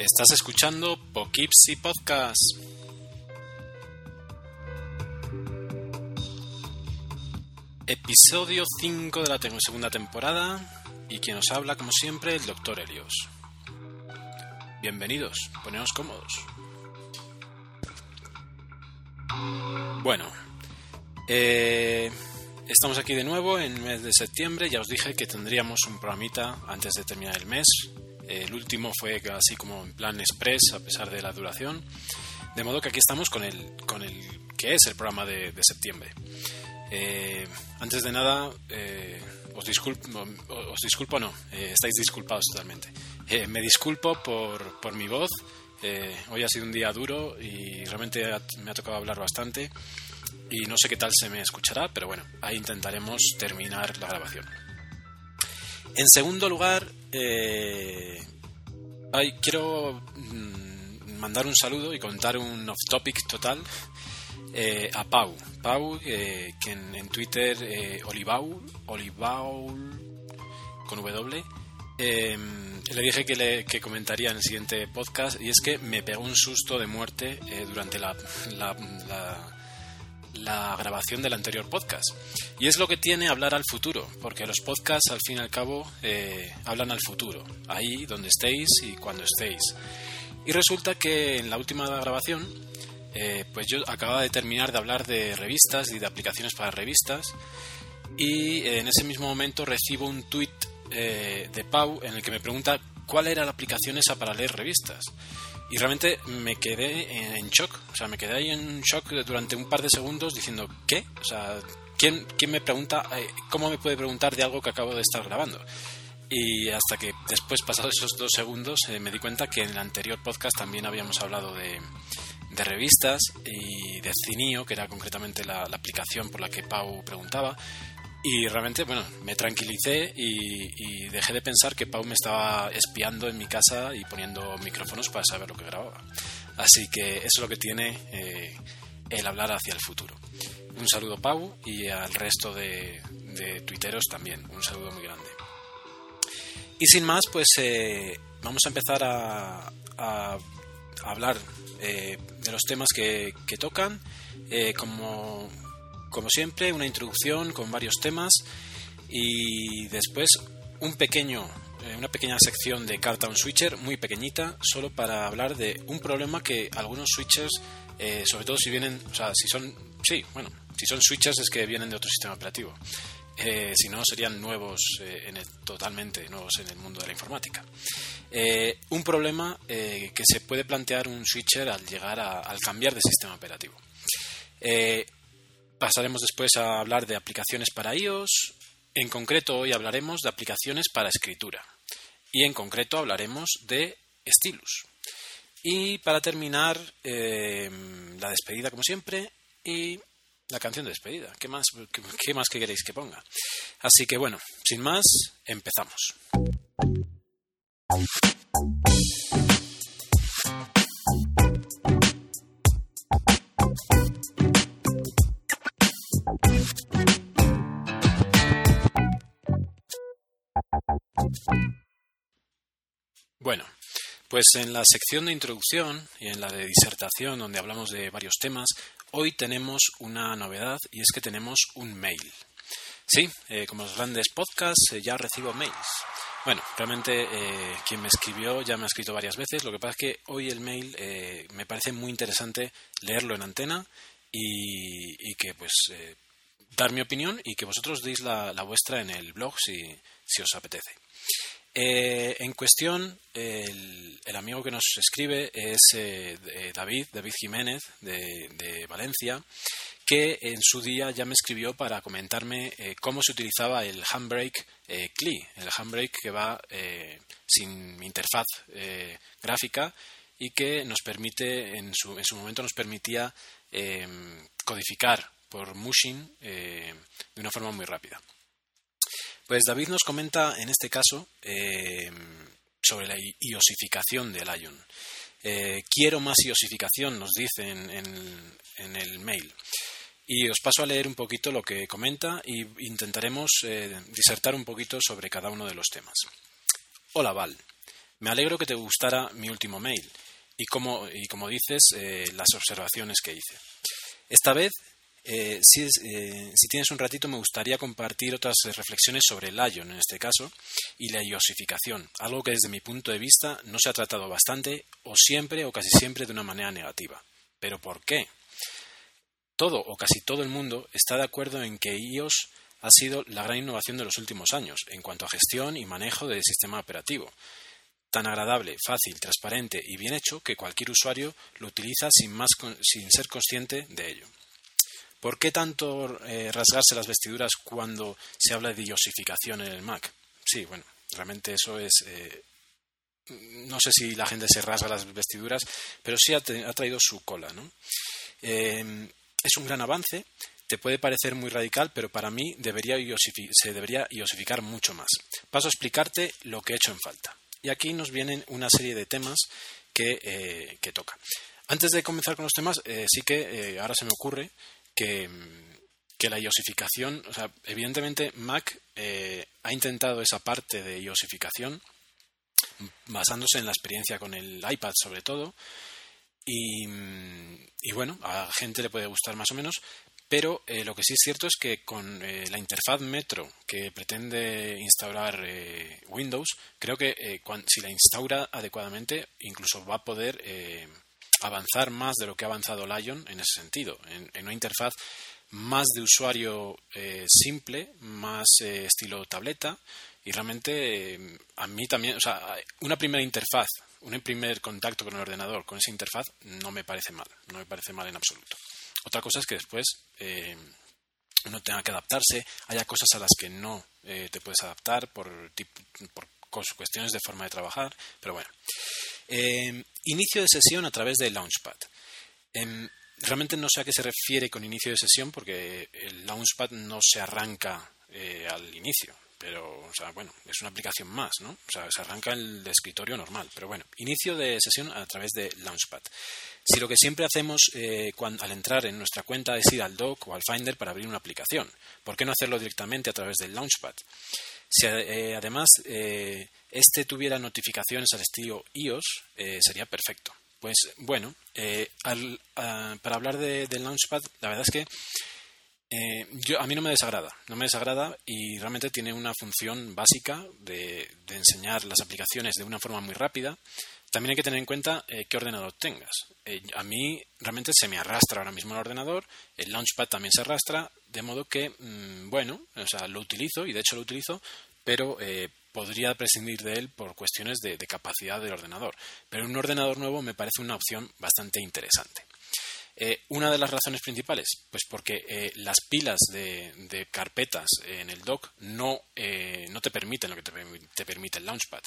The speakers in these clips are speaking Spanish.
Estás escuchando Poughkeepsie Podcast. Episodio 5 de la segunda temporada y quien nos habla, como siempre, el Dr. Helios. Bienvenidos, poneos cómodos. Bueno, eh, estamos aquí de nuevo en el mes de septiembre. Ya os dije que tendríamos un programita antes de terminar el mes. El último fue así como en plan express, a pesar de la duración. De modo que aquí estamos con el, con el que es el programa de, de septiembre. Eh, antes de nada, eh, os, disculpo, os disculpo, no, eh, estáis disculpados totalmente. Me disculpo por, por mi voz. Hoy ha sido un día duro y realmente me ha tocado hablar bastante. Y no sé qué tal se me escuchará, pero bueno, ahí intentaremos terminar la grabación. En segundo lugar, eh, ay, quiero mm, mandar un saludo y contar un off-topic total eh, a Pau. Pau, eh, que en, en Twitter, eh, Olivaul, Olivaul, con W, eh, le dije que, le, que comentaría en el siguiente podcast y es que me pegó un susto de muerte eh, durante la, la, la- la grabación del anterior podcast. Y es lo que tiene hablar al futuro, porque los podcasts al fin y al cabo eh, hablan al futuro, ahí donde estéis y cuando estéis. Y resulta que en la última grabación, eh, pues yo acababa de terminar de hablar de revistas y de aplicaciones para revistas, y eh, en ese mismo momento recibo un tweet de Pau en el que me pregunta cuál era la aplicación esa para leer revistas. Y realmente me quedé en, shock, o sea, me quedé ahí en shock durante un par de segundos diciendo, ¿qué? O sea, ¿quién, quién me pregunta, eh, cómo me puede preguntar de algo que acabo de estar grabando? Y hasta que después, pasados esos dos segundos, eh, me di cuenta que en el anterior podcast también habíamos hablado de, de revistas y de Cinio, que era concretamente la aplicación por la que Pau preguntaba. Y realmente, bueno, me tranquilicé y, dejé de pensar que Pau me estaba espiando en mi casa y poniendo micrófonos para saber lo que grababa. Así que eso es lo que tiene eh, el hablar hacia el futuro. Un saludo Pau y al resto de, de tuiteros también. Un saludo muy grande. Y sin más, pues eh, vamos a empezar a, a hablar eh, de los temas que, que tocan. Como, como siempre, una introducción con varios temas y después un pequeño, eh, una pequeña sección de carta un switcher muy pequeñita, solo para hablar de un problema que algunos switchers, eh, sobre todo si vienen, o sea, si son, sí, bueno, si son switchers es que vienen de otro sistema operativo. Eh, si no, serían nuevos, totalmente nuevos en el mundo de la informática. Un problema que se puede plantear un switcher al llegar a, al cambiar de sistema operativo. Pasaremos después a hablar de aplicaciones para iOS. En concreto, hoy hablaremos de aplicaciones para escritura. Y en concreto hablaremos de Stylus. Y para terminar, eh, la despedida, como siempre, y la canción de despedida. ¿Qué más, qué más que queréis que ponga? Así que bueno, sin más, empezamos. Bueno, pues en la sección de introducción y en la de disertación, donde hablamos de varios temas, hoy tenemos una novedad y es que tenemos un mail. Sí, eh, como los grandes podcasts, eh, ya recibo mails. Bueno, realmente eh, quien me escribió ya me ha escrito varias veces. Lo que pasa es que hoy el mail me parece muy interesante leerlo en antena y, que pues dar mi opinión y que vosotros deis la, vuestra en el blog si, os apetece. Eh, en cuestión, el, amigo que nos escribe es eh, David, David Jiménez, de, Valencia, que en su día ya me escribió para comentarme eh, cómo se utilizaba el handbrake CLI, el handbrake que va sin interfaz gráfica y que nos permite, en su, en su momento nos permitía codificar por mushing de una forma muy rápida. Pues David nos comenta en este caso eh, sobre la iosificación del ion. Eh, quiero más iosificación, nos dice en, el mail. Y os paso a leer un poquito lo que comenta e intentaremos eh, disertar un poquito sobre cada uno de los temas. Hola Val, me alegro que te gustara mi último mail y como, y como dices, las observaciones que hice. Esta vez eh, si, eh, si, tienes un ratito, me gustaría compartir otras reflexiones sobre el ion en este caso y la iosificación, algo que desde mi punto de vista no se ha tratado bastante o siempre o casi siempre de una manera negativa. ¿Pero por qué? Todo o casi todo el mundo está de acuerdo en que iOS ha sido la gran innovación de los últimos años en cuanto a gestión y manejo del sistema operativo. Tan agradable, fácil, transparente y bien hecho que cualquier usuario lo utiliza sin, más, sin ser consciente de ello. ¿Por qué tanto eh, rasgarse las vestiduras cuando se habla de iosificación en el Mac? Sí, bueno, realmente eso es. Eh, no sé si la gente se rasga las vestiduras, pero sí ha, traído su cola, ¿no? Eh, es un gran avance, te puede parecer muy radical, pero para mí debería se debería iosificar mucho más. Paso a explicarte lo que he hecho en falta. Y aquí nos vienen una serie de temas que, que toca. Antes de comenzar con los temas, sí que ahora se me ocurre que, la iosificación, o sea, evidentemente Mac eh, ha intentado esa parte de iosificación basándose en la experiencia con el iPad sobre todo y, bueno, a gente le puede gustar más o menos, pero eh, lo que sí es cierto es que con eh, la interfaz Metro que pretende instaurar Windows, creo que si la instaura adecuadamente, incluso va a poder avanzar más de lo que ha avanzado Lion en ese sentido, en, una interfaz más de usuario eh, simple, más eh, estilo tableta y realmente eh, a mí también, o sea, una primera interfaz, un primer contacto con el ordenador con esa interfaz no me parece mal, no me parece mal en absoluto. Otra cosa es que después uno tenga que adaptarse, haya cosas a las que no te puedes adaptar por, por cuestiones de forma de trabajar, pero bueno. Em, inicio de sesión a través de Launchpad. Em, realmente no sé a qué se refiere con inicio de sesión porque el Launchpad no se arranca eh, al inicio. Pero, bueno, es una aplicación más, ¿no? O sea, se arranca el escritorio normal. Pero bueno, inicio de sesión a través de Launchpad. Si lo que siempre hacemos eh, al entrar en nuestra cuenta es ir al dock o al Finder para abrir una aplicación, ¿por qué no hacerlo directamente a través del Launchpad? Si eh, además eh, este tuviera notificaciones al estilo iOS, eh, sería perfecto. Pues bueno, para hablar de, del Launchpad, la verdad es que yo, a mí no me desagrada, no me desagrada y realmente tiene una función básica de, enseñar las aplicaciones de una forma muy rápida. También hay que tener en cuenta qué ordenador tengas. a mí realmente se me arrastra ahora mismo el ordenador, el Launchpad también se arrastra, de modo que, mm, bueno, o sea, lo utilizo y de hecho lo utilizo, pero eh, podría prescindir de él por cuestiones de, capacidad del ordenador. Pero un ordenador nuevo me parece una opción bastante interesante. Eh, una de las razones principales, pues porque eh, las pilas de, carpetas en el dock no, no te permiten lo que te, permite el Launchpad.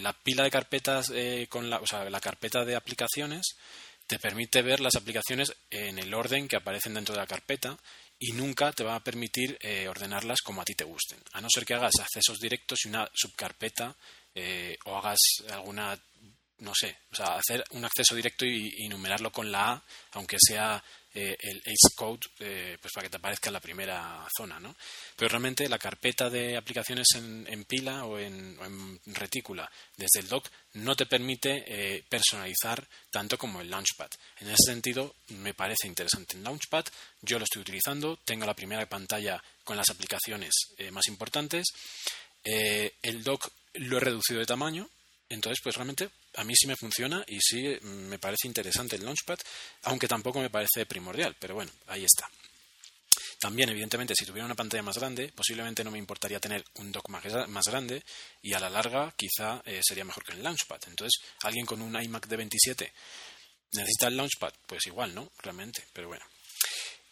la pila de carpetas con la, o sea, la carpeta de aplicaciones te permite ver las aplicaciones en el orden que aparecen dentro de la carpeta y nunca te va a permitir eh, ordenarlas como a ti te gusten, a no ser que hagas accesos directos y una subcarpeta eh, o hagas alguna no sé, o sea, hacer un acceso directo y, enumerarlo con la A, aunque sea eh, el Ace Code, eh, pues para que te aparezca en la primera zona, ¿no? Pero realmente la carpeta de aplicaciones en, pila o en, retícula desde el dock no te permite eh, personalizar tanto como el Launchpad. En ese sentido, me parece interesante el Launchpad. Yo lo estoy utilizando, tengo la primera pantalla con las aplicaciones más importantes. el dock lo he reducido de tamaño, entonces, pues realmente a mí sí me funciona y sí me parece interesante el Launchpad, aunque tampoco me parece primordial, pero bueno, ahí está. También, evidentemente, si tuviera una pantalla más grande, posiblemente no me importaría tener un dock más, grande y a la larga quizá eh, sería mejor que el Launchpad. Entonces, alguien con un iMac de 27 necesita el Launchpad, pues igual, ¿no? Realmente, pero bueno.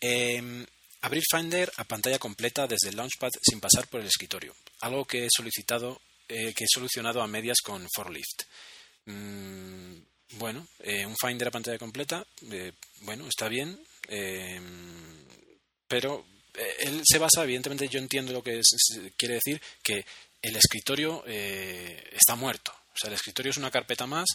Em, abrir Finder a pantalla completa desde el Launchpad sin pasar por el escritorio. Algo que he solicitado, eh, que he solucionado a medias con ForLift. Mm, bueno, eh, un Finder a pantalla completa, eh, bueno, está bien, pero él se basa, evidentemente, yo entiendo lo que quiere decir, que el escritorio está muerto. O sea, el escritorio es una carpeta más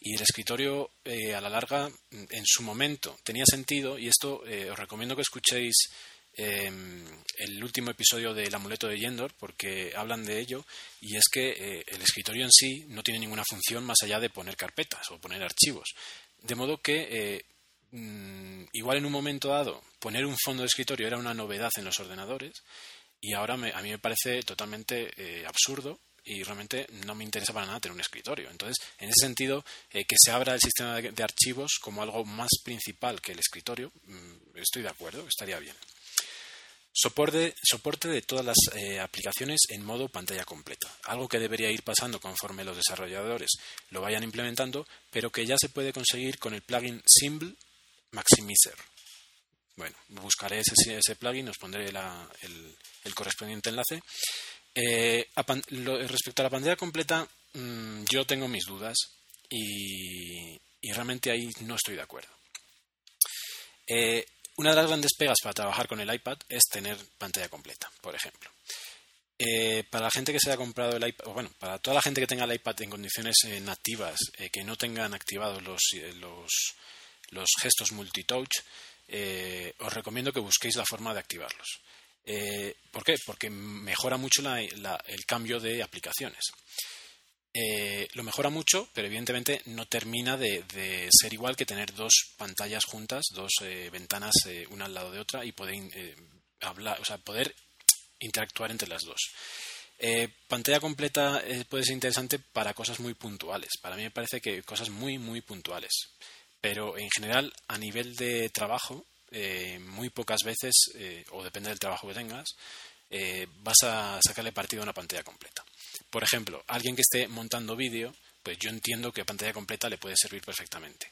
y el escritorio a la larga en su momento tenía sentido y esto os recomiendo que escuchéis Em, el último episodio del amuleto de Yendor porque hablan de ello y es que eh, el escritorio en sí no tiene ninguna función más allá de poner carpetas o poner archivos. De modo que eh, mm, igual en un momento dado poner un fondo de escritorio era una novedad en los ordenadores y ahora a mí me parece totalmente eh, absurdo y realmente no me interesa para nada tener un escritorio. Entonces, en ese sentido, que se abra el sistema de, archivos como algo más principal que el escritorio, mm, estoy de acuerdo, estaría bien. Soporte, de todas las eh, aplicaciones en modo pantalla completa, algo que debería ir pasando conforme los desarrolladores lo vayan implementando, pero que ya se puede conseguir con el plugin Simple Maximizer. Bueno, buscaré ese, ese plugin, os pondré el, correspondiente enlace. Eh, respecto a la pantalla completa, mm, yo tengo mis dudas y, realmente ahí no estoy de acuerdo. Eh, una de las grandes pegas para trabajar con el iPad es tener pantalla completa, por ejemplo. Eh, para la gente que se haya comprado el iPad, bueno, para toda la gente que tenga el iPad en condiciones eh, nativas, eh, que no tengan activados los gestos multitouch, os recomiendo que busquéis la forma de activarlos. ¿Por qué? Porque mejora mucho el cambio de aplicaciones. Eh, lo mejora mucho, pero evidentemente no termina de, ser igual que tener dos pantallas juntas, dos eh, ventanas eh, una al lado de otra y poder hablar, o sea, poder interactuar entre las dos. pantalla completa puede ser interesante para cosas muy puntuales. Para mí me parece que cosas muy, muy puntuales. Pero en general, a nivel de trabajo, muy pocas veces, o depende del trabajo que tengas, vas a sacarle partido a una pantalla completa. Por ejemplo, alguien que esté montando vídeo, pues yo entiendo que pantalla completa le puede servir perfectamente.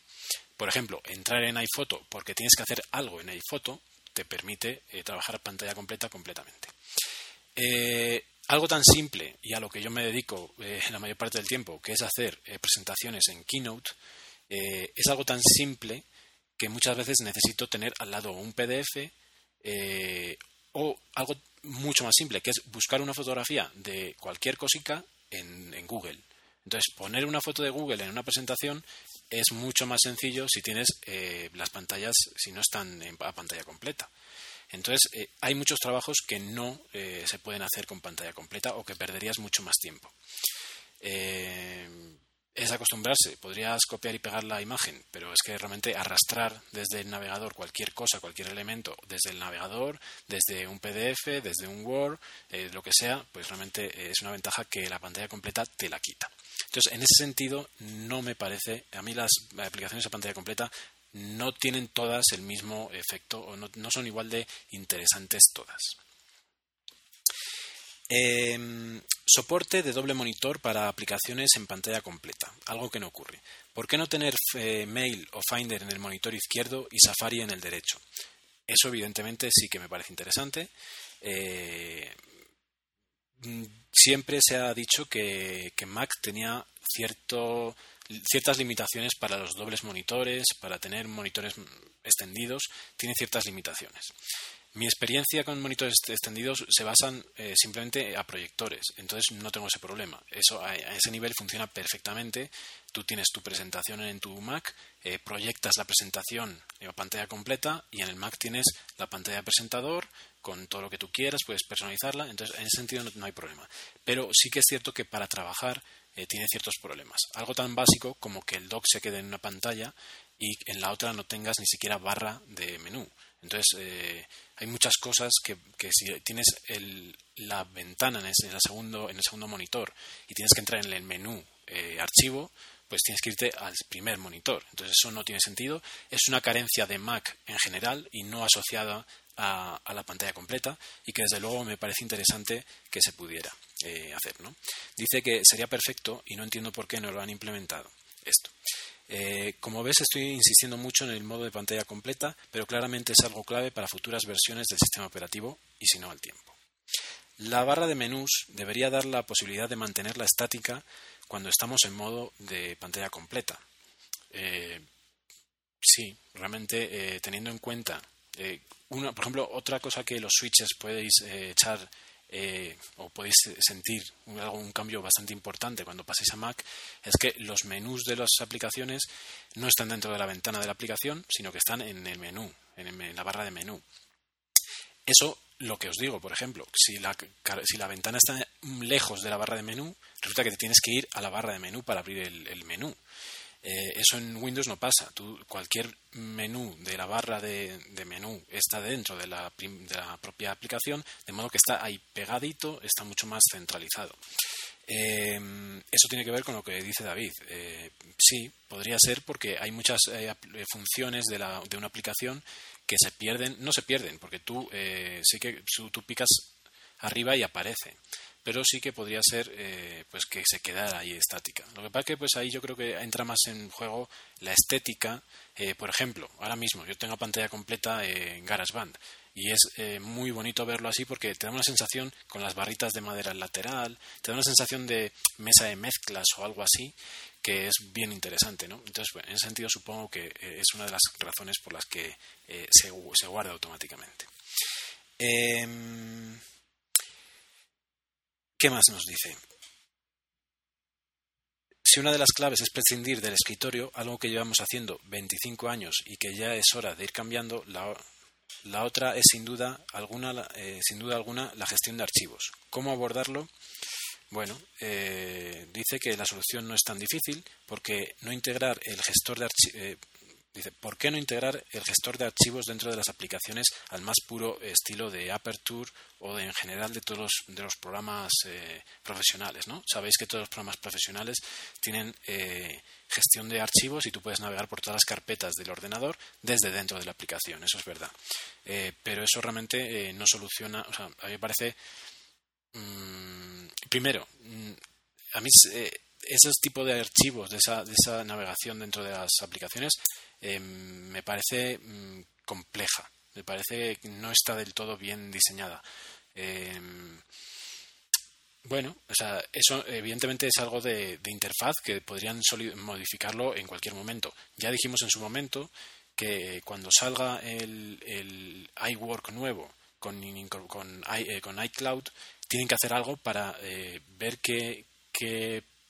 Por ejemplo, entrar en iPhoto porque tienes que hacer algo en iPhoto te permite eh, trabajar pantalla completa completamente. Eh, algo tan simple y a lo que yo me dedico eh, la mayor parte del tiempo, que es hacer presentaciones en Keynote, es algo tan simple que muchas veces necesito tener al lado un PDF o algo mucho más simple, que es buscar una fotografía de cualquier cosica en, Google. Entonces, poner una foto de Google en una presentación es mucho más sencillo si tienes eh, las pantallas, si no están en, a pantalla completa. Entonces, eh, hay muchos trabajos que no eh, se pueden hacer con pantalla completa o que perderías mucho más tiempo es acostumbrarse. Podrías copiar y pegar la imagen, pero es que realmente arrastrar desde el navegador cualquier cosa, cualquier elemento, desde el navegador, desde un PDF, desde un Word, eh, lo que sea, pues realmente es una ventaja que la pantalla completa te la quita. Entonces, en ese sentido, no me parece, a mí las aplicaciones a pantalla completa no tienen todas el mismo efecto o no son igual de interesantes todas. Em, soporte de doble monitor para aplicaciones en pantalla completa, algo que no ocurre. ¿Por qué no tener eh, Mail o Finder en el monitor izquierdo y Safari en el derecho? Eso evidentemente sí que me parece interesante. Eh, mm, siempre se ha dicho que, Mac tenía ciertas limitaciones para los dobles monitores, para tener monitores extendidos, tiene ciertas limitaciones. Mi experiencia con monitores extendidos se basan eh, simplemente a proyectores, entonces no tengo ese problema. Eso a, ese nivel funciona perfectamente. Tú tienes tu presentación en tu Mac, eh, proyectas la presentación en pantalla completa y en el Mac tienes la pantalla de presentador con todo lo que tú quieras, puedes personalizarla, entonces en ese sentido no, hay problema. Pero sí que es cierto que para trabajar eh, tiene ciertos problemas. Algo tan básico como que el dock se quede en una pantalla y en la otra no tengas ni siquiera barra de menú. Entonces, eh, hay muchas cosas que, si tienes la ventana en, el segundo, en el segundo monitor y tienes que entrar en el menú eh, archivo, pues tienes que irte al primer monitor. Entonces eso no tiene sentido. Es una carencia de Mac en general y no asociada a, la pantalla completa y que desde luego me parece interesante que se pudiera eh, hacer. ¿no? Dice que sería perfecto y no entiendo por qué no lo han implementado esto. Eh, como ves, estoy insistiendo mucho en el modo de pantalla completa, pero claramente es algo clave para futuras versiones del sistema operativo y si no al tiempo. La barra de menús debería dar la posibilidad de mantenerla estática cuando estamos en modo de pantalla completa. Eh, sí, realmente eh, teniendo en cuenta, una, por ejemplo, otra cosa que los switches podéis echar o podéis sentir un, cambio bastante importante cuando paséis a Mac es que los menús de las aplicaciones no están dentro de la ventana de la aplicación, sino que están en el menú, en la barra de menú. Eso lo que os digo, por ejemplo, si la, si la ventana está lejos de la barra de menú, resulta que te tienes que ir a la barra de menú para abrir el, menú. Eh, eso en Windows no pasa. Tú, cualquier menú de la barra de, menú está dentro de la, de la, propia aplicación, de modo que está ahí pegadito, está mucho más centralizado. Eh, eso tiene que ver con lo que dice David. Eh, sí, podría ser porque hay muchas funciones de, una aplicación que se pierden, no se pierden, porque tú eh, sí que tú picas arriba y aparece, pero sí que podría ser eh, pues que se quedara ahí estática. Lo que pasa es que pues ahí yo creo que entra más en juego la estética. Eh, por ejemplo, ahora mismo yo tengo pantalla completa en GarageBand y es muy bonito verlo así porque te da una sensación con las barritas de madera lateral, te da una sensación de mesa de mezclas o algo así que es bien interesante, ¿no? Entonces, en ese sentido supongo que eh, es una de las razones por las que eh, se, guarda automáticamente. ¿Qué más nos dice? Si una de las claves es prescindir del escritorio, algo que llevamos haciendo 25 años y que ya es hora de ir cambiando, la, otra es sin duda alguna, eh, sin duda alguna la gestión de archivos. ¿Cómo abordarlo? Bueno, eh, dice que la solución no es tan difícil porque no integrar el gestor de archivos. Eh, dice, ¿por qué no integrar el gestor de archivos dentro de las aplicaciones al más puro estilo de Aperture o de, en general de todos los, de los programas eh, profesionales? ¿no? Sabéis que todos los programas profesionales tienen gestión de archivos y tú puedes navegar por todas las carpetas del ordenador desde dentro de la aplicación, eso es verdad. pero eso realmente no soluciona, o sea, a mí me parece Mm, primero, mm, a mí eh, esos tipos de archivos, de esa, de esa navegación dentro de las aplicaciones, em, me parece mm, compleja. Me parece que no está del todo bien diseñada. Em, bueno, o sea, eso evidentemente es algo de, interfaz que podrían modificarlo en cualquier momento. Ya dijimos en su momento que cuando salga el, el iWork nuevo con, con, eh, con iCloud, tienen que hacer algo para eh, ver qué,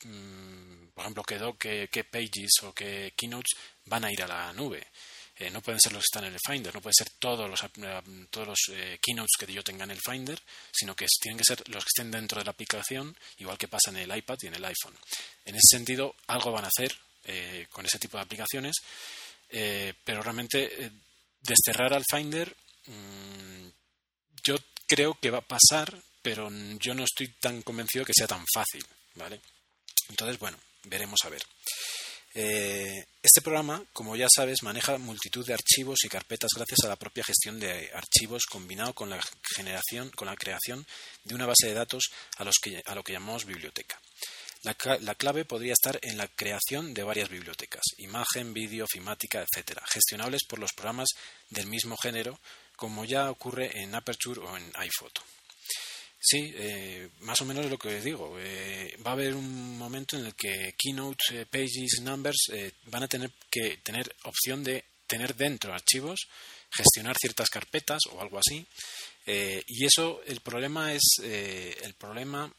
mm, por ejemplo, qué, pages o qué keynotes van a ir a la nube. Eh, no pueden ser los que están en el Finder, no pueden ser todos los, eh, todos los keynotes que yo tenga en el Finder, sino que tienen que ser los que estén dentro de la aplicación, igual que pasa en el iPad y en el iPhone. En ese sentido, algo van a hacer con ese tipo de aplicaciones, pero realmente desterrar al Finder, mm, yo creo que va a pasar pero yo no estoy tan convencido que sea tan fácil, ¿vale? Entonces, bueno, veremos a ver. Eh, este programa, como ya sabes, maneja multitud de archivos y carpetas gracias a la propia gestión de archivos combinado con la generación, con la creación de una base de datos a, lo que llamamos biblioteca. La, la, clave podría estar en la creación de varias bibliotecas, imagen, vídeo, ofimática, etcétera, gestionables por los programas del mismo género, como ya ocurre en Aperture o en iPhoto. Sí, eh, más o menos lo que digo. Eh, va a haber un momento en el que Keynote, eh, Pages, Numbers van a tener que tener opción de tener dentro archivos, gestionar ciertas carpetas o algo así. y eso, el problema es el problema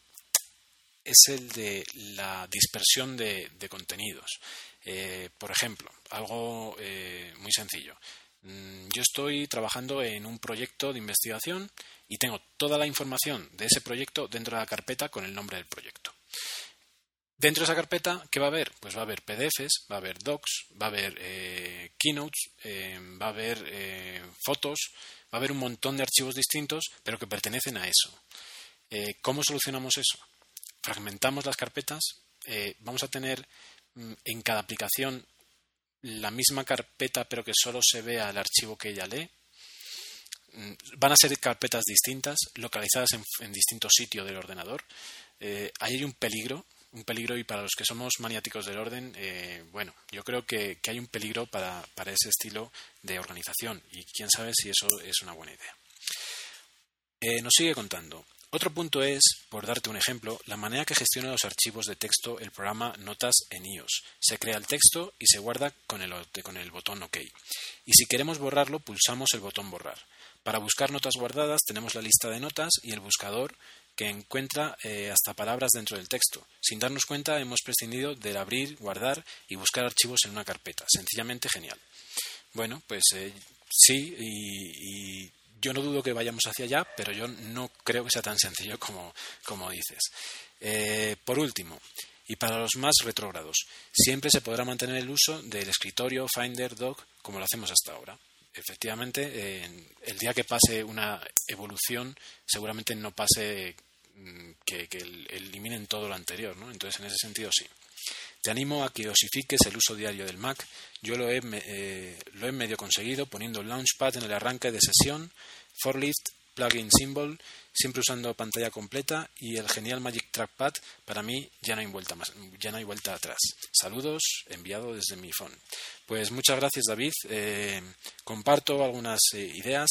es el de la dispersión de, de contenidos. por ejemplo, algo muy sencillo. Mm, yo estoy trabajando en un proyecto de investigación y tengo toda la información de ese proyecto dentro de la carpeta con el nombre del proyecto. Dentro de esa carpeta, ¿qué va a haber? Pues va a haber PDFs, va a haber docs, va a haber eh, keynotes, eh, va a haber eh, fotos, va a haber un montón de archivos distintos, pero que pertenecen a eso. ¿Cómo solucionamos eso? Fragmentamos las carpetas, vamos a tener mm, en cada aplicación la misma carpeta pero que solo se vea el archivo que ella lee. Mm, van a ser carpetas distintas, localizadas en, distintos sitios del ordenador. Eh, ahí hay un peligro, un peligro y para los que somos maniáticos del orden, eh, bueno, yo creo que, hay un peligro para, ese estilo de organización y quién sabe si eso es una buena idea. Eh, nos sigue contando. Otro punto es, por darte un ejemplo, la manera que gestiona los archivos de texto el programa Notas en iOS. Se crea el texto y se guarda con el botón OK. Y si queremos borrarlo, pulsamos el botón borrar. Para buscar notas guardadas tenemos la lista de notas y el buscador que encuentra eh, hasta palabras dentro del texto. Sin darnos cuenta hemos prescindido del abrir, guardar y buscar archivos en una carpeta. Sencillamente genial. Bueno, pues eh, sí, y yo no dudo que vayamos hacia allá, pero yo no creo que sea tan sencillo como, dices. Eh, por último, y para los más retrógrados, siempre se podrá mantener el uso del escritorio Finder Doc como lo hacemos hasta ahora. Efectivamente, el día que pase una evolución, seguramente no pase mm, que, eliminen todo lo anterior, ¿no? Entonces, en ese sentido, sí. Te animo a que osifiques el uso diario del Mac. Yo lo he, eh, lo he medio conseguido poniendo Launchpad en el arranque de sesión, Forlift, plugin symbol, siempre usando pantalla completa y el genial Magic Trackpad, para mí ya no hay vuelta más, ya no hay vuelta atrás. Saludos, enviado desde mi phone. Pues muchas gracias David, eh, comparto algunas eh, ideas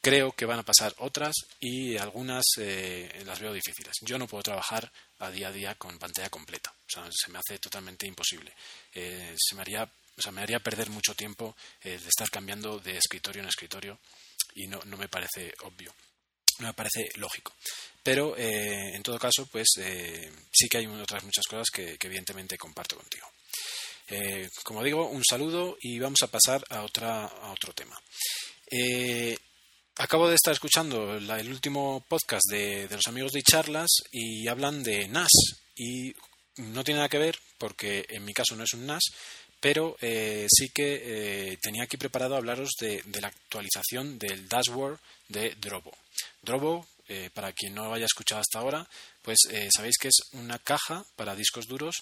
Creo que van a pasar otras y algunas eh, las veo difíciles. Yo no puedo trabajar a día a día con pantalla completa. O sea, se me hace totalmente imposible. Se me haría, o sea, me haría perder mucho tiempo de estar cambiando de escritorio en escritorio y no, no me parece obvio. No me parece lógico. Pero, en todo caso, pues sí que hay otras muchas cosas que, evidentemente comparto contigo. como digo, un saludo y vamos a pasar a, otra, a otro tema. Acabo de estar escuchando el último podcast de, los amigos de charlas y hablan de NAS y no tiene nada que ver porque en mi caso no es un NAS, pero eh, sí que eh, tenía aquí preparado hablaros de, la actualización del dashboard de Drobo. Drobo, eh, para quien no lo haya escuchado hasta ahora, pues sabéis que es una caja para discos duros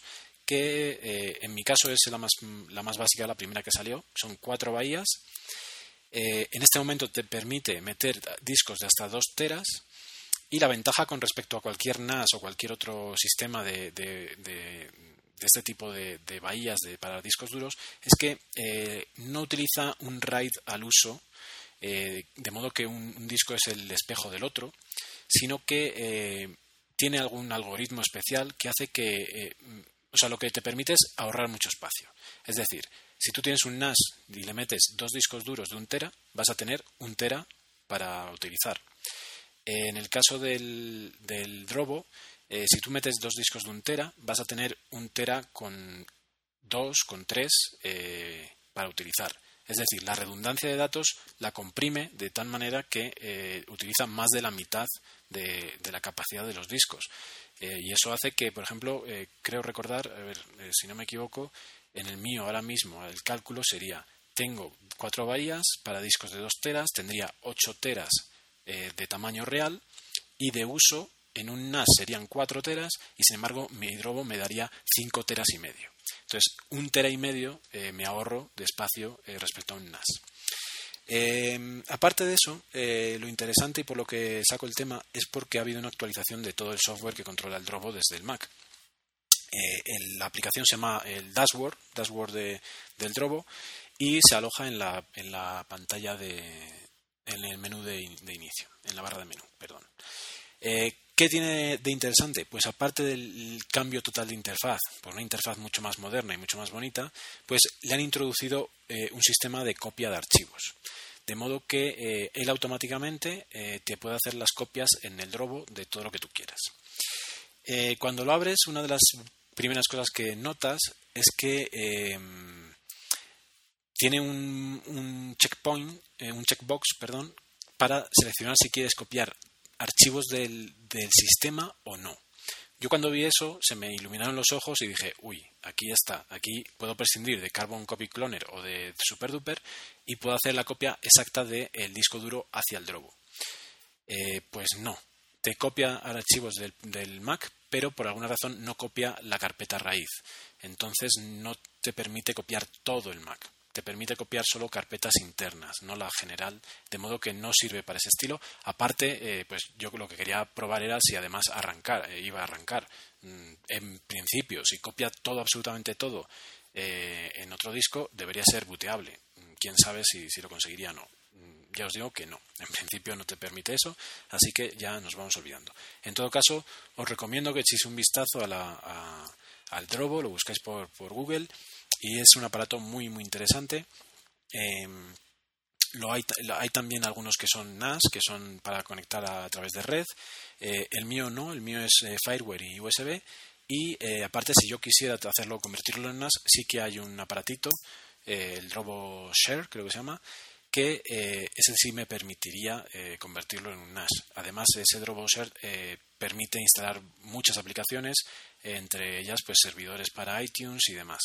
que en mi caso es la más, la más básica, la primera que salió. Son cuatro bahías eh, en este momento te permite meter discos de hasta 2 teras y la ventaja con respecto a cualquier NAS o cualquier otro sistema de, este tipo de, bahías para discos duros es que eh, no utiliza un RAID al uso, eh, de modo que un, disco es el espejo del otro, sino que tiene algún algoritmo especial que hace que, o sea, lo que te permite es ahorrar mucho espacio. Es decir, si tú tienes un NAS y le metes dos discos duros de un tera, vas a tener un tera para utilizar. En el caso del, del Drobo, eh, si tú metes dos discos de un tera, vas a tener un tera con dos, con tres eh, para utilizar. Es decir, la redundancia de datos la comprime de tal manera que eh, utiliza más de la mitad de, la capacidad de los discos. y eso hace que, por ejemplo, creo recordar, a ver si no me equivoco, en el mío ahora mismo el cálculo sería, tengo cuatro bahías para discos de 2 teras, tendría 8 teras eh, de tamaño real y de uso en un NAS serían 4 teras y sin embargo mi Drobo me daría 5 teras y medio. Entonces, un tera y medio eh, me ahorro de espacio eh, respecto a un NAS. Em, aparte de eso, lo interesante y por lo que saco el tema es porque ha habido una actualización de todo el software que controla el Drobo desde el Mac. Eh, la aplicación se llama el dashboard, dashboard del Drobo, y se aloja en la, en la pantalla de, en el menú de, inicio, en la barra de menú, perdón. Eh, ¿Qué tiene de interesante? Pues aparte del cambio total de interfaz, por una interfaz mucho más moderna y mucho más bonita, pues le han introducido eh, un sistema de copia de archivos. De modo que él automáticamente te puede hacer las copias en el Drobo de todo lo que tú quieras. cuando lo abres, una de las primeras cosas que notas es que tiene un, checkpoint, eh, un checkbox, perdón, para seleccionar si quieres copiar archivos del, sistema o no. Yo cuando vi eso se me iluminaron los ojos y dije, uy, aquí está, aquí puedo prescindir de Carbon Copy Cloner o de SuperDuper y puedo hacer la copia exacta del disco duro hacia el Drobo. Eh, pues no, te copia archivos del Mac pero por alguna razón no copia la carpeta raíz. Entonces no te permite copiar todo el Mac. Te permite copiar solo carpetas internas, no la general, de modo que no sirve para ese estilo. Aparte, eh, pues yo lo que quería probar era si además arrancar, eh, iba a arrancar. Mm, en principio, si copia todo, absolutamente todo, eh, en otro disco, debería ser booteable. Mm, quién sabe si, si lo conseguiría o no mm, ya os digo que no. En principio no te permite eso, así que ya nos vamos olvidando. En todo caso, os recomiendo que echéis un vistazo a la, al Drobo, lo buscáis por, Google y es un aparato muy, muy interesante. Em, hay, también algunos que son NAS, que son para conectar a, través de red. Eh, el mío no, el mío es eh, Fireware y USB. Y eh, aparte, si yo quisiera hacerlo, convertirlo en NAS, sí que hay un aparatito, el Drobo Share, creo que se llama, que ese sí me permitiría convertirlo en un NAS. Además, ese Drobo Share permite instalar muchas aplicaciones, entre ellas pues servidores para iTunes y demás.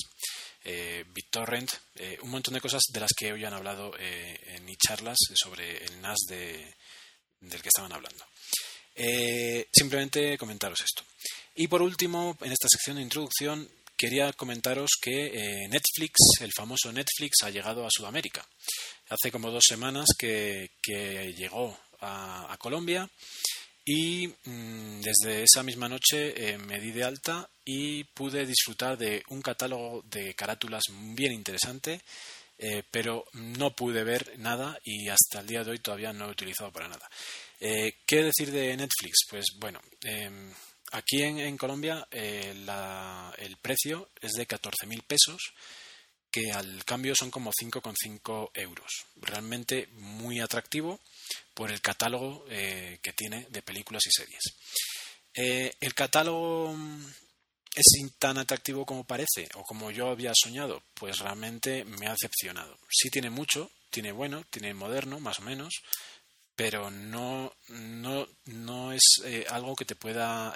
Eh, BitTorrent, eh, un montón de cosas de las que hoy han hablado eh, en mi charlas sobre el NAS de, del que estaban hablando. simplemente comentaros esto. Y por último, en esta sección de introducción, quería comentaros que Netflix, el famoso Netflix, ha llegado a Sudamérica. Hace como dos semanas que, llegó a Colombia y mm, desde esa misma noche eh, me di de alta y pude disfrutar de un catálogo de carátulas bien interesante, eh, pero no pude ver nada y hasta el día de hoy todavía no he utilizado para nada. Eh, ¿Qué decir de Netflix? Pues bueno, em, aquí en, Colombia el precio es de 14.000 pesos que al cambio son como 5,5 euros. Realmente muy atractivo por el catálogo eh, que tiene de películas y series. Eh, el catálogo mm, es tan atractivo como parece o como yo había soñado, pues realmente me ha decepcionado. Sí tiene mucho, tiene bueno, tiene moderno, más o menos, pero no, no, no es eh, algo que te pueda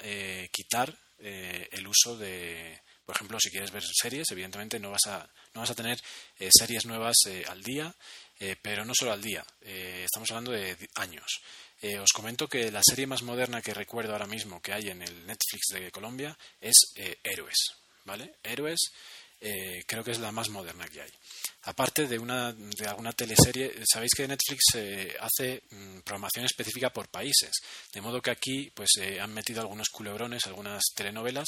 quitar el uso de, por ejemplo, si quieres ver series, evidentemente no vas a, no vas a tener series nuevas al día eh, pero no solo al día, eh, estamos hablando de años. Eh, os comento que la serie más moderna que recuerdo ahora mismo que hay en el Netflix de Colombia es Héroes, ¿vale? Héroes creo que es la más moderna que hay. Aparte de, una, de alguna teleserie, sabéis que Netflix hace mm, programación específica por países, de modo que aquí pues han metido algunos culebrones, algunas telenovelas,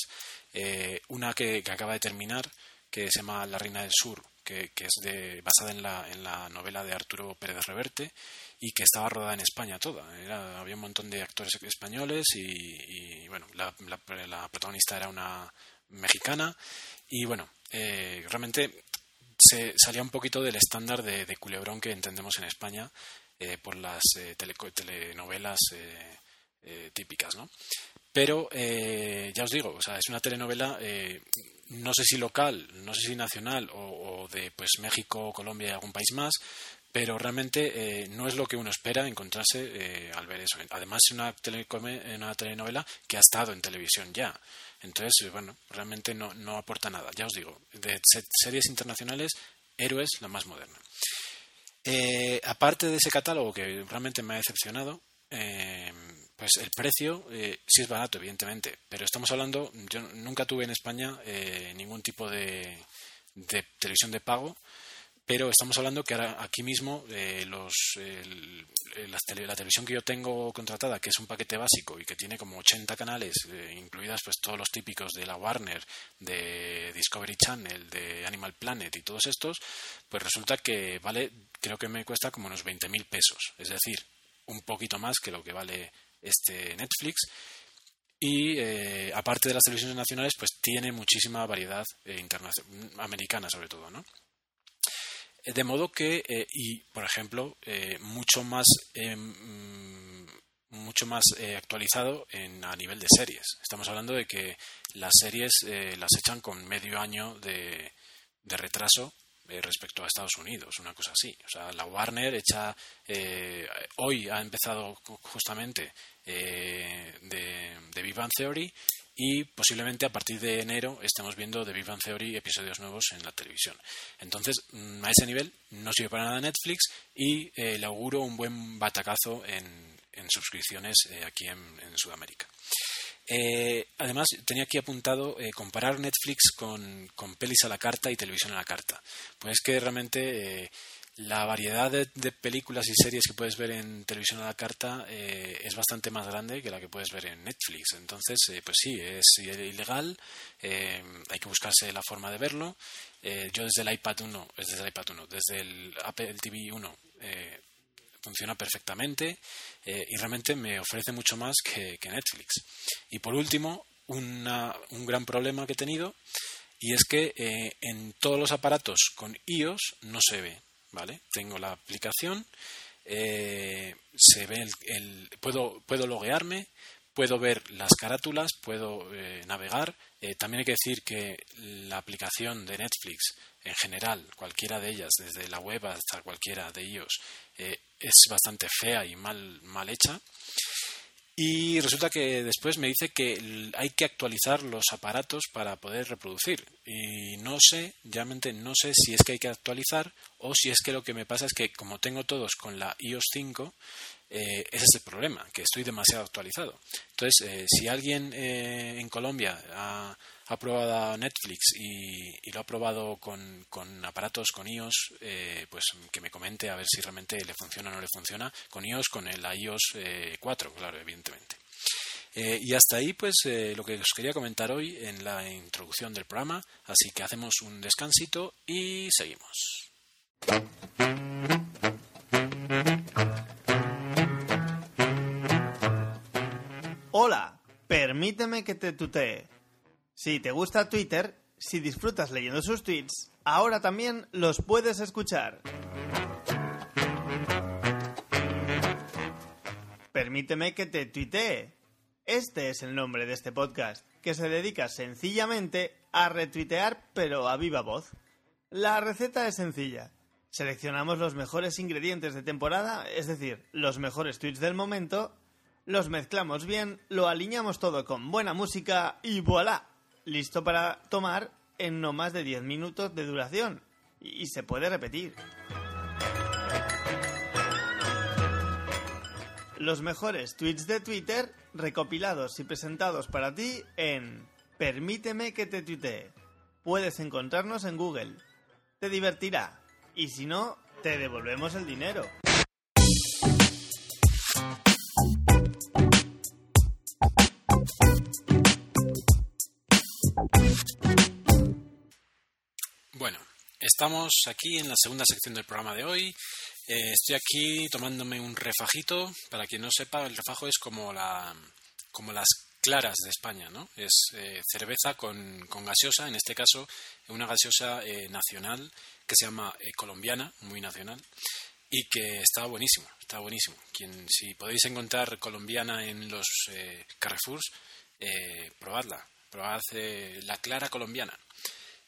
una que acaba de terminar, que se llama La Reina del Sur, que, es de, basada en la, en la novela de Arturo Pérez Reverte y que estaba rodada en España toda. había un montón de actores españoles y, bueno, la, la, protagonista era una mexicana y bueno, eh, realmente se salía un poquito del estándar de, culebrón que entendemos en España eh, por las eh, telenovelas típicas, ¿no? Pero ya os digo, o sea, es una telenovela no sé si local, no sé si nacional o, de pues México, Colombia y algún país más, pero realmente eh, no es lo que uno espera encontrarse eh, al ver eso. Además es una, una telenovela que ha estado en televisión ya. Entonces, eh, bueno, realmente no, no aporta nada. Ya os digo, de series internacionales, Héroes, la más moderna. aparte de ese catálogo que realmente me ha decepcionado, pues el precio eh, sí es barato, evidentemente, pero estamos hablando, yo nunca tuve en España eh, ningún tipo de, televisión de pago, pero estamos hablando que ahora aquí mismo eh, los, la, televisión que yo tengo contratada, que es un paquete básico y que tiene como 80 canales, incluidas pues todos los típicos de la Warner, de Discovery Channel, de Animal Planet y todos estos, pues resulta que vale, creo que me cuesta como unos 20.000 pesos, es decir, un poquito más que lo que vale este Netflix. Y eh, aparte de las televisiones nacionales, pues tiene muchísima variedad eh, americana sobre todo, ¿no? De modo que, eh, y por ejemplo, mucho más em, mucho más actualizado en, a nivel de series. Estamos hablando de que las series las echan con medio año de, de retraso eh, respecto a Estados Unidos, una cosa así. O sea, la Warner echa, eh, hoy ha empezado justamente eh, de, de Big Theory y posiblemente a partir de enero estemos viendo de Big Bang Theory episodios nuevos en la televisión. Entonces, mm, a ese nivel no sirve para nada Netflix y le auguro un buen batacazo en, suscripciones aquí en, Sudamérica. Eh, además, tenía aquí apuntado eh, comparar Netflix con, con, pelis a la carta y televisión a la carta. Pues es que realmente la variedad de, películas y series que puedes ver en televisión a la carta eh, es bastante más grande que la que puedes ver en Netflix. Entonces, eh, pues sí, es ilegal, eh, hay que buscarse la forma de verlo. yo desde el iPad 1, desde el iPad 1, desde el Apple TV 1 funciona perfectamente y realmente me ofrece mucho más que, que Netflix. Y por último, una, un gran problema que he tenido y es que en todos los aparatos con iOS no se ve ¿vale? Tengo la aplicación, eh, se ve el, puedo, puedo loguearme, puedo ver las carátulas, puedo eh, navegar. Eh, también hay que decir que la aplicación de Netflix en general, cualquiera de ellas, desde la web hasta cualquiera de ellos, es bastante fea y mal, mal hecha. Y resulta que después me dice que hay que actualizar los aparatos para poder reproducir. Y no sé, realmente no sé si es que hay que actualizar o si es que lo que me pasa es que como tengo todos con la iOS 5, eh, ese es el problema, que estoy demasiado actualizado. Entonces, eh, si alguien eh, en Colombia ha, ha probado Netflix y, lo ha probado con, aparatos con iOS, eh, pues que me comente a ver si realmente le funciona o no le funciona con iOS, con el iOS 4, eh, claro, evidentemente. Eh, y hasta ahí, pues, lo que os quería comentar hoy en la introducción del programa. Así que hacemos un descansito y seguimos. Hola, permíteme que te tutee. Si te gusta Twitter, si disfrutas leyendo sus tweets, ahora también los puedes escuchar. Permíteme que te tuitee. Este es el nombre de este podcast, que se dedica sencillamente a retuitear pero a viva voz. La receta es sencilla. Seleccionamos los mejores ingredientes de temporada, es decir, los mejores tweets del momento, los mezclamos bien, lo alineamos todo con buena música y voilà listo para tomar en no más de 10 minutos de duración. Y, se puede repetir. Los mejores tweets de Twitter recopilados y presentados para ti en Permíteme que te tuitee. Puedes encontrarnos en Google. Te divertirá. Y si no, te devolvemos el dinero. Estamos aquí en la segunda sección del programa de hoy. Eh, estoy aquí tomándome un refajito. Para quien no sepa, el refajo es como, la, como las claras de España, ¿no? Es eh, cerveza con, gaseosa, en este caso una gaseosa eh, nacional que se llama colombiana, muy nacional, y que está buenísimo, está buenísimo. Quien, si podéis encontrar colombiana en los Carrefours, probadla, probad la clara colombiana.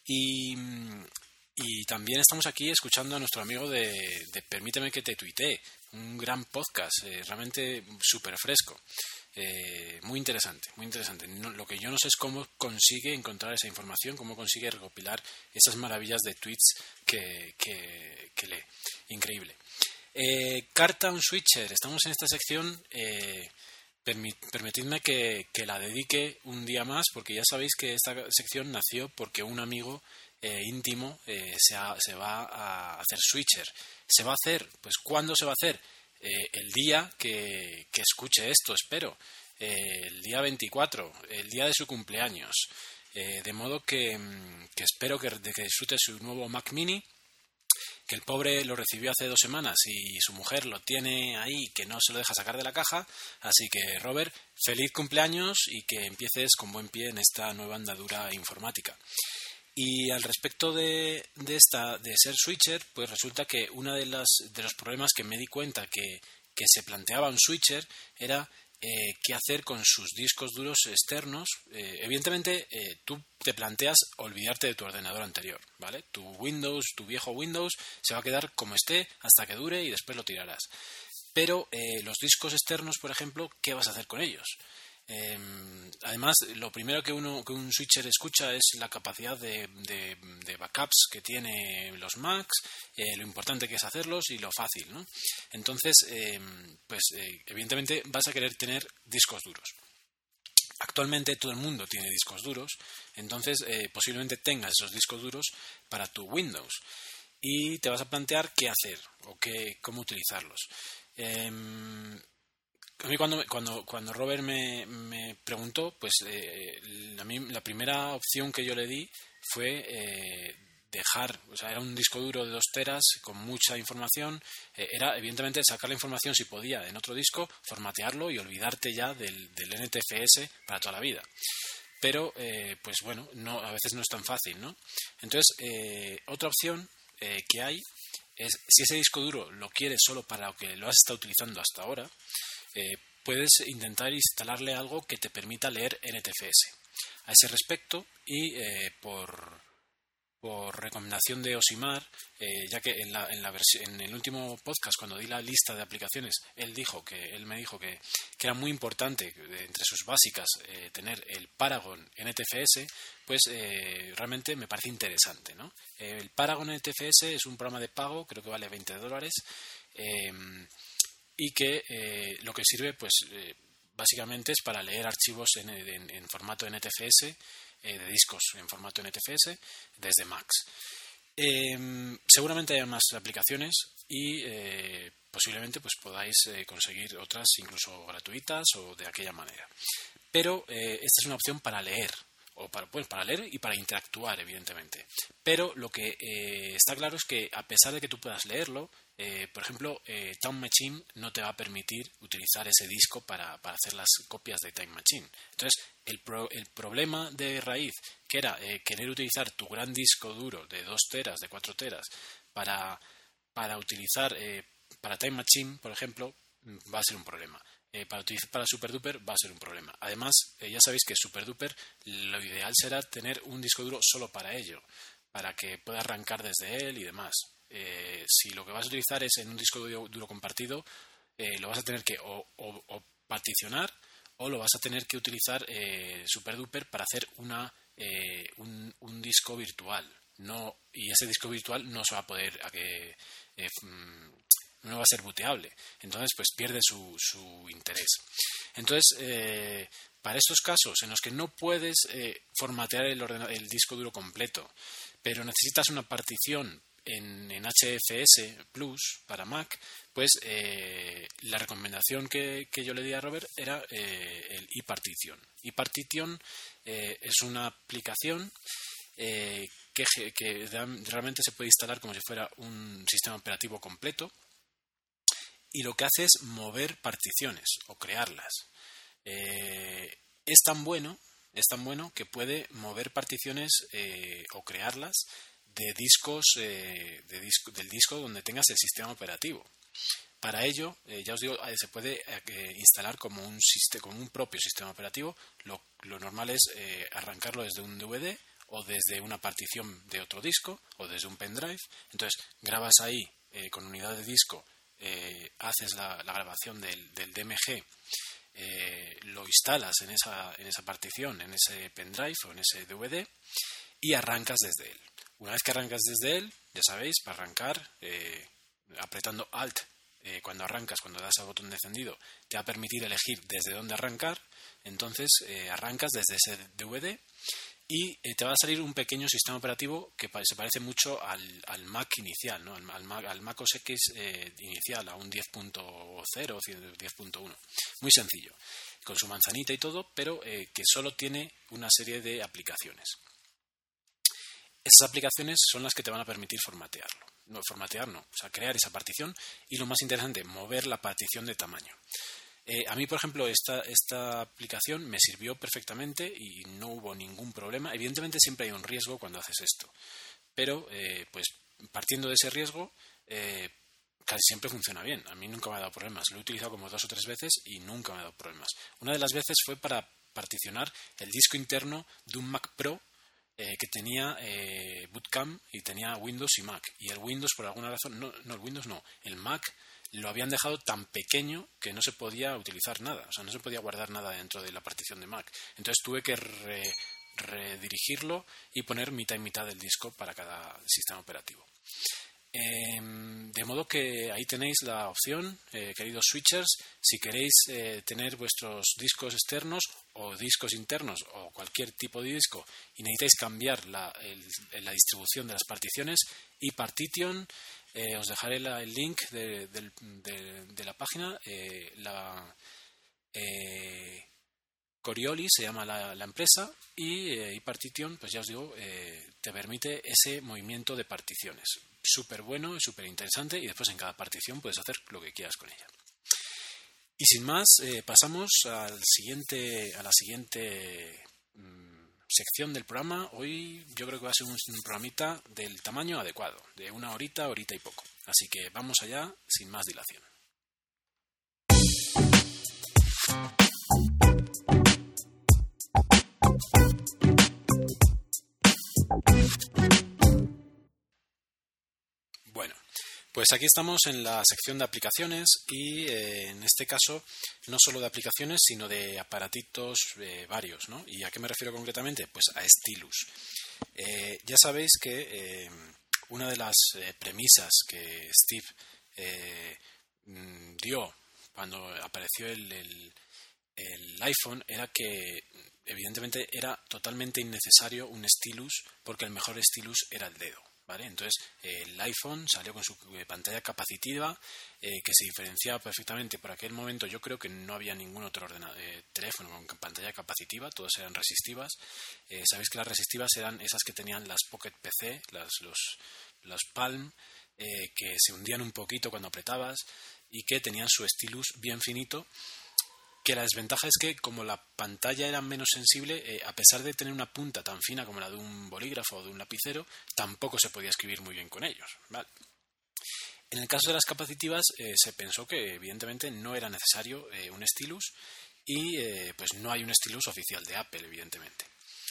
Y, también estamos aquí escuchando a nuestro amigo de, Permíteme que te tuitee, un gran podcast, eh, realmente súper fresco. Eh, muy interesante, muy interesante. lo que yo no sé es cómo consigue encontrar esa información, cómo consigue recopilar esas maravillas de tweets que, que, lee. Increíble. Eh, un Switcher. Estamos en esta sección permitidme que, la dedique un día más, porque ya sabéis que esta sección nació porque un amigo eh, íntimo eh, se, se, va a hacer switcher. ¿Se va a hacer? Pues ¿cuándo se va a hacer? Eh, el día que, escuche esto, espero. el día 24, el día de su cumpleaños. de modo que, mm, que espero que, que disfrute su nuevo Mac Mini que el pobre lo recibió hace dos semanas y su mujer lo tiene ahí que no se lo deja sacar de la caja. Así que, Robert, feliz cumpleaños y que empieces con buen pie en esta nueva andadura informática. Y al respecto de, de esta de ser switcher, pues resulta que uno de, de los problemas que me di cuenta que, que se planteaba un switcher era eh, qué hacer con sus discos duros externos. Eh, evidentemente, eh, tú te planteas olvidarte de tu ordenador anterior, ¿vale? Tu Windows, tu viejo Windows, se va a quedar como esté hasta que dure y después lo tirarás. Pero los discos externos, por ejemplo, ¿qué vas a hacer con ellos? Em, además, lo primero que, uno, que un switcher escucha es la capacidad de, backups que tiene los Macs, eh, lo importante que es hacerlos y lo fácil. ¿no? Entonces, em, pues eh, evidentemente vas a querer tener discos duros. Actualmente todo el mundo tiene discos duros, entonces eh, posiblemente tengas esos discos duros para tu Windows y te vas a plantear qué hacer o qué, cómo utilizarlos. A mí cuando, cuando, cuando Robert me, me preguntó, pues eh, la, la, primera opción que yo le di fue eh, dejar, o sea, era un disco duro de dos teras con mucha información, eh, era evidentemente sacar la información si podía en otro disco, formatearlo y olvidarte ya del, del NTFS para toda la vida. Pero, pues bueno, no, a veces no es tan fácil, ¿no? Entonces, otra opción que hay es, si ese disco duro lo quieres solo para lo que lo has estado utilizando hasta ahora, eh, puedes intentar instalarle algo que te permita leer NTFS. A ese respecto, y eh, por, por recomendación de Osimar, eh, ya que en, la, en, la en, el último podcast, cuando di la lista de aplicaciones, él dijo que él me dijo que, que era muy importante entre sus básicas tener el Paragon NTFS, pues realmente me parece interesante. ¿no? el Paragon NTFS es un programa de pago, creo que vale 20 dólares y que eh, lo que sirve pues eh, básicamente es para leer archivos en, en, formato NTFS eh, de discos en formato NTFS desde Macs em, seguramente haya más aplicaciones y posiblemente pues podáis conseguir otras incluso gratuitas o de aquella manera pero esta es una opción para leer o para, pues, para leer y para interactuar, evidentemente. Pero lo que está claro es que a pesar de que tú puedas leerlo, eh, por ejemplo, eh, Time Machine no te va a permitir utilizar ese disco para, hacer las copias de Time Machine. Entonces, el, el problema de raíz, que era eh, querer utilizar tu gran disco duro de 2 teras, de 4 teras, para, para utilizar para Time Machine, por ejemplo, mm, va a ser un problema. para utilizar para SuperDuper va a ser un problema. Además, ya sabéis que SuperDuper lo ideal será tener un disco duro solo para ello, para que pueda arrancar desde él y demás. Eh, si lo que vas a utilizar es en un disco duro, compartido, eh, lo vas a tener que o, particionar o lo vas a tener que utilizar eh, SuperDuper para hacer una, un, disco virtual. No, y ese disco virtual no se va a poder mm, no va a ser booteable. Entonces, pues pierde su, interés. Entonces, para estos casos en los que no puedes formatear el disco duro completo, pero necesitas una partición en, HFS Plus para Mac, pues eh, la recomendación que, yo le di a Robert era eh, el iPartition. iPartition eh, es una aplicación que, que, realmente se puede instalar como si fuera un sistema operativo completo y lo que hace es mover particiones o crearlas. es tan bueno es tan bueno que puede mover particiones o crearlas de discos eh, del disco donde tengas el sistema operativo. Para ello, eh, ya os digo, eh, se puede instalar como un, como un propio sistema operativo. Lo, normal es arrancarlo desde un DVD o desde una partición de otro disco o desde un pendrive. Entonces, grabas ahí con unidad de disco, haces la, grabación del, del DMG, lo instalas en esa, en esa partición, en ese pendrive o en ese DVD y arrancas desde él. Una vez que arrancas desde él, ya sabéis, para arrancar, eh, apretando Alt eh, cuando arrancas, cuando das al botón encendido, te va a permitir elegir desde dónde arrancar. Entonces eh, arrancas desde ese DVD y te va a salir un pequeño sistema operativo que se parece mucho al, Mac inicial, ¿no? al, Mac, al Mac OS X inicial, a un 10.0 o 10.1. Muy sencillo, con su manzanita y todo, pero que solo tiene una serie de aplicaciones. Esas aplicaciones son las que te van a permitir formatearlo. No, formatear no, o sea, crear esa partición y lo más interesante, mover la partición de tamaño. Eh, a mí, por ejemplo, esta, esta aplicación me sirvió perfectamente y no hubo ningún problema. Evidentemente siempre hay un riesgo cuando haces esto, pero eh, pues partiendo de ese riesgo, eh, casi siempre funciona bien. A mí nunca me ha dado problemas. Lo he utilizado como dos o tres veces y nunca me ha dado problemas. Una de las veces fue para particionar el disco interno de un Mac Pro eh, que tenía eh, Bootcamp y tenía Windows y Mac. Y el Windows, por alguna razón, no, no, el Windows no, el Mac lo habían dejado tan pequeño que no se podía utilizar nada, o sea, no se podía guardar nada dentro de la partición de Mac. Entonces tuve que redirigirlo y poner mitad y mitad del disco para cada sistema operativo. Em, de modo que ahí tenéis la opción, eh, queridos switchers, si queréis eh, tener vuestros discos externos o discos internos o cualquier tipo de disco y necesitáis cambiar la, la distribución de las particiones y Partition, eh, os dejaré el link de, la página, la Corioli se llama la, empresa y, Partition, pues ya os digo, te permite ese movimiento de particiones súper bueno, súper interesante y después en cada partición puedes hacer lo que quieras con ella. Y sin más, eh, pasamos a la siguiente mm, sección del programa. Hoy yo creo que va a ser un, un, programita del tamaño adecuado, de una horita, horita y poco. Así que vamos allá sin más dilación. Pues aquí estamos en la sección de aplicaciones y eh, en este caso no solo de aplicaciones sino de aparatitos eh, varios. ¿no? ¿Y a qué me refiero concretamente? Pues a Stylus. Eh, ya sabéis que una de las premisas que Steve mm, dio cuando apareció el iPhone era que evidentemente era totalmente innecesario un stylus porque el mejor stylus era el dedo. Entonces, el iPhone salió con su eh, pantalla capacitiva eh, que se diferenciaba perfectamente. Por aquel momento yo creo que no había ningún otro eh, teléfono con pantalla capacitiva, todas eran resistivas. Sabéis que las resistivas eran esas que tenían las Pocket PC, las, los Palm, que se hundían un poquito cuando apretabas y que tenían su stylus bien finito que la desventaja es que como la pantalla era menos sensible, eh, a pesar de tener una punta tan fina como la de un bolígrafo o de un lapicero, tampoco se podía escribir muy bien con ellos. En el caso de las capacitivas eh, se pensó que evidentemente no era necesario eh, un stylus y pues no hay un stylus oficial de Apple, evidentemente.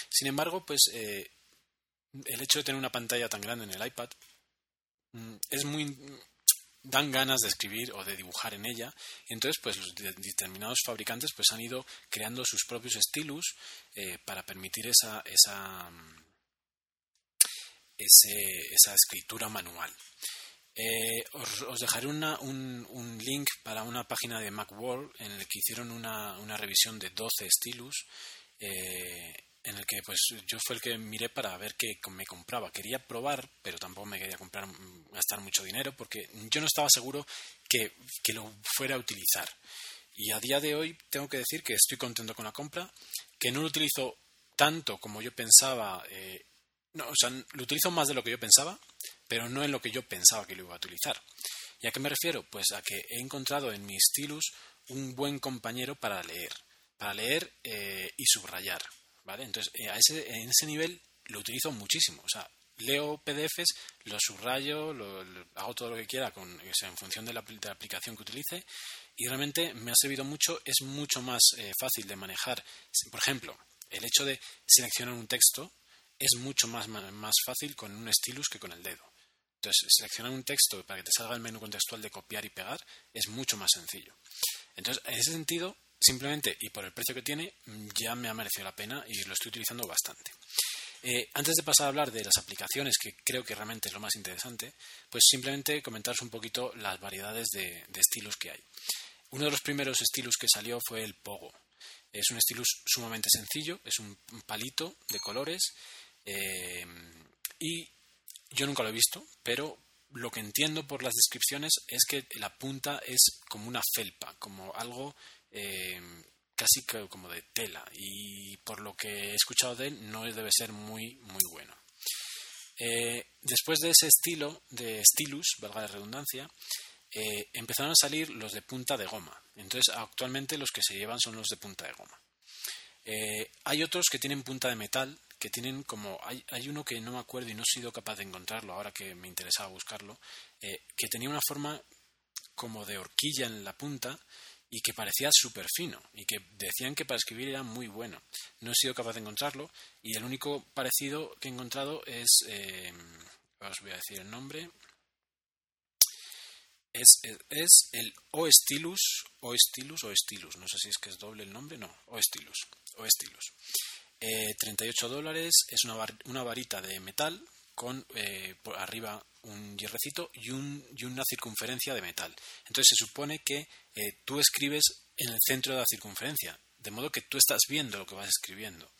Sin embargo, pues el hecho de tener una pantalla tan grande en el iPad mm, es muy dan ganas de escribir o de dibujar en ella. Entonces, pues los determinados fabricantes pues han ido creando sus propios estilos eh, para permitir esa, esa, esa escritura manual. Eh, os, dejaré una, un, un, link para una página de Macworld en la que hicieron una, una revisión de 12 estilos eh, en el que pues yo fue el que miré para ver qué me compraba. Quería probar, pero tampoco me quería comprar mm, gastar mucho dinero porque yo no estaba seguro que, lo fuera a utilizar. Y a día de hoy tengo que decir que estoy contento con la compra, que no lo utilizo tanto como yo pensaba. Eh, no, o sea, lo utilizo más de lo que yo pensaba, pero no en lo que yo pensaba que lo iba a utilizar. ¿Y a qué me refiero? Pues a que he encontrado en mi stylus un buen compañero para leer, para leer eh, y subrayar. ¿Vale? Entonces, eh, a ese, en ese nivel lo utilizo muchísimo. O sea, leo PDFs, los subrayo, lo, hago todo lo que quiera con, en función de la, aplicación que utilice y realmente me ha servido mucho. Es mucho más eh, fácil de manejar. Por ejemplo, el hecho de seleccionar un texto es mucho más, más fácil con un stylus que con el dedo. Entonces, seleccionar un texto para que te salga el menú contextual de copiar y pegar es mucho más sencillo. Entonces, en ese sentido, simplemente y por el precio que tiene ya me ha merecido la pena y lo estoy utilizando bastante. Eh, antes de pasar a hablar de las aplicaciones, que creo que realmente es lo más interesante, pues simplemente comentaros un poquito las variedades de, estilos que hay. Uno de los primeros estilos que salió fue el Pogo. Es un estilo sumamente sencillo, es un palito de colores eh, y yo nunca lo he visto, pero lo que entiendo por las descripciones es que la punta es como una felpa, como algo eh, casi como de tela y por lo que he escuchado de él no debe ser muy muy bueno. Eh, después de ese estilo de stylus, valga la redundancia, eh, empezaron a salir los de punta de goma. Entonces actualmente los que se llevan son los de punta de goma. hay otros que tienen punta de metal, que tienen como hay, hay, uno que no me acuerdo y no he sido capaz de encontrarlo ahora que me interesaba buscarlo, que tenía una forma como de horquilla en la punta y que parecía súper fino y que decían que para escribir era muy bueno. No he sido capaz de encontrarlo y el único parecido que he encontrado es, eh, os voy a decir el nombre, es, es, el O Stylus, O Stylus o Stylus, no sé si es que es doble el nombre, no, O Stylus, O Stylus. 38 eh, dólares, es una, una varita de metal con eh, arriba un hierrecito y, un, y, una circunferencia de metal. Entonces se supone que eh, tú escribes en el centro de la circunferencia, de modo que tú estás viendo lo que vas escribiendo.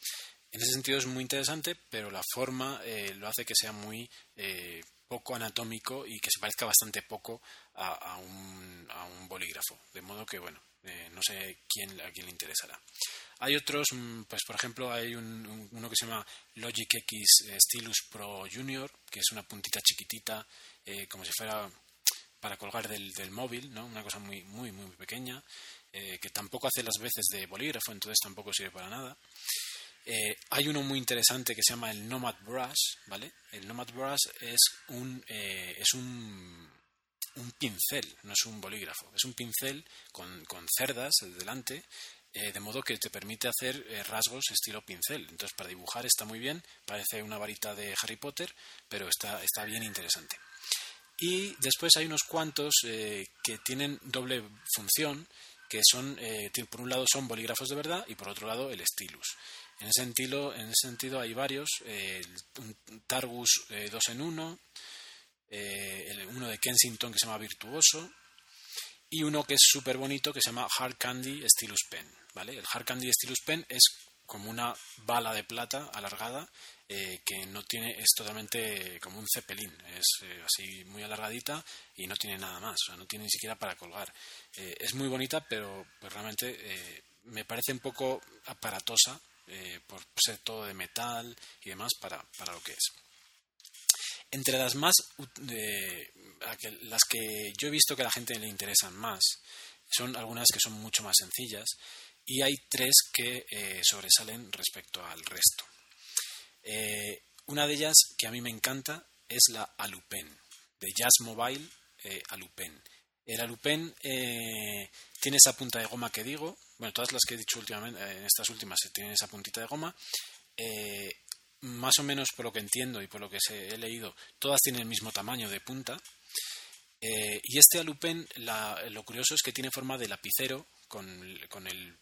En ese sentido es muy interesante, pero la forma eh, lo hace que sea muy poco anatómico y que se parezca bastante poco a, un, a un bolígrafo. De modo que, bueno, no sé quién, a quién le interesará. Hay otros, mm, pues por ejemplo, hay uno que se llama Logic X eh, Stylus Pro Junior, que es una puntita chiquitita, eh, como si fuera para colgar del, móvil, ¿no? Una cosa muy, muy, muy pequeña, eh, que tampoco hace las veces de bolígrafo, entonces tampoco sirve para nada. hay uno muy interesante que se llama el Nomad Brush, ¿vale? El Nomad Brush es un, es un, un pincel, no es un bolígrafo, es un pincel con, con cerdas delante eh, de modo que te permite hacer eh, rasgos estilo pincel. Entonces, para dibujar está muy bien, parece una varita de Harry Potter, pero está, está bien interesante. Y después hay unos cuantos eh, que tienen doble función, que son, por un lado son bolígrafos de verdad y por otro lado el stylus. En ese sentido, en ese sentido hay varios, un Targus 2 en 1, uno de Kensington que se llama Virtuoso, y uno que es súper bonito que se llama Hard Candy Stylus Pen. ¿vale? El Hard Candy Stylus Pen es como una bala de plata alargada eh, que no tiene, es totalmente como un cepelín, es eh, así muy alargadita y no tiene nada más, o sea, no tiene ni siquiera para colgar. Eh, es muy bonita, pero pues, realmente me parece un poco aparatosa por ser todo de metal y demás para, para lo que es. Entre las más las que yo he visto que a la gente le interesan más son algunas que son mucho más sencillas y hay tres que eh, sobresalen respecto al resto. Eh, una de ellas que a mí me encanta es la Alupen, de Jazz Mobile eh, Alupen. El Alupen tiene esa punta de goma que digo, bueno, todas las que he dicho últimamente, en estas últimas tienen esa puntita de goma. Más o menos por lo que entiendo y por lo que he leído, todas tienen el mismo tamaño de punta eh, y este alupen, lo curioso es que tiene forma de lapicero con, el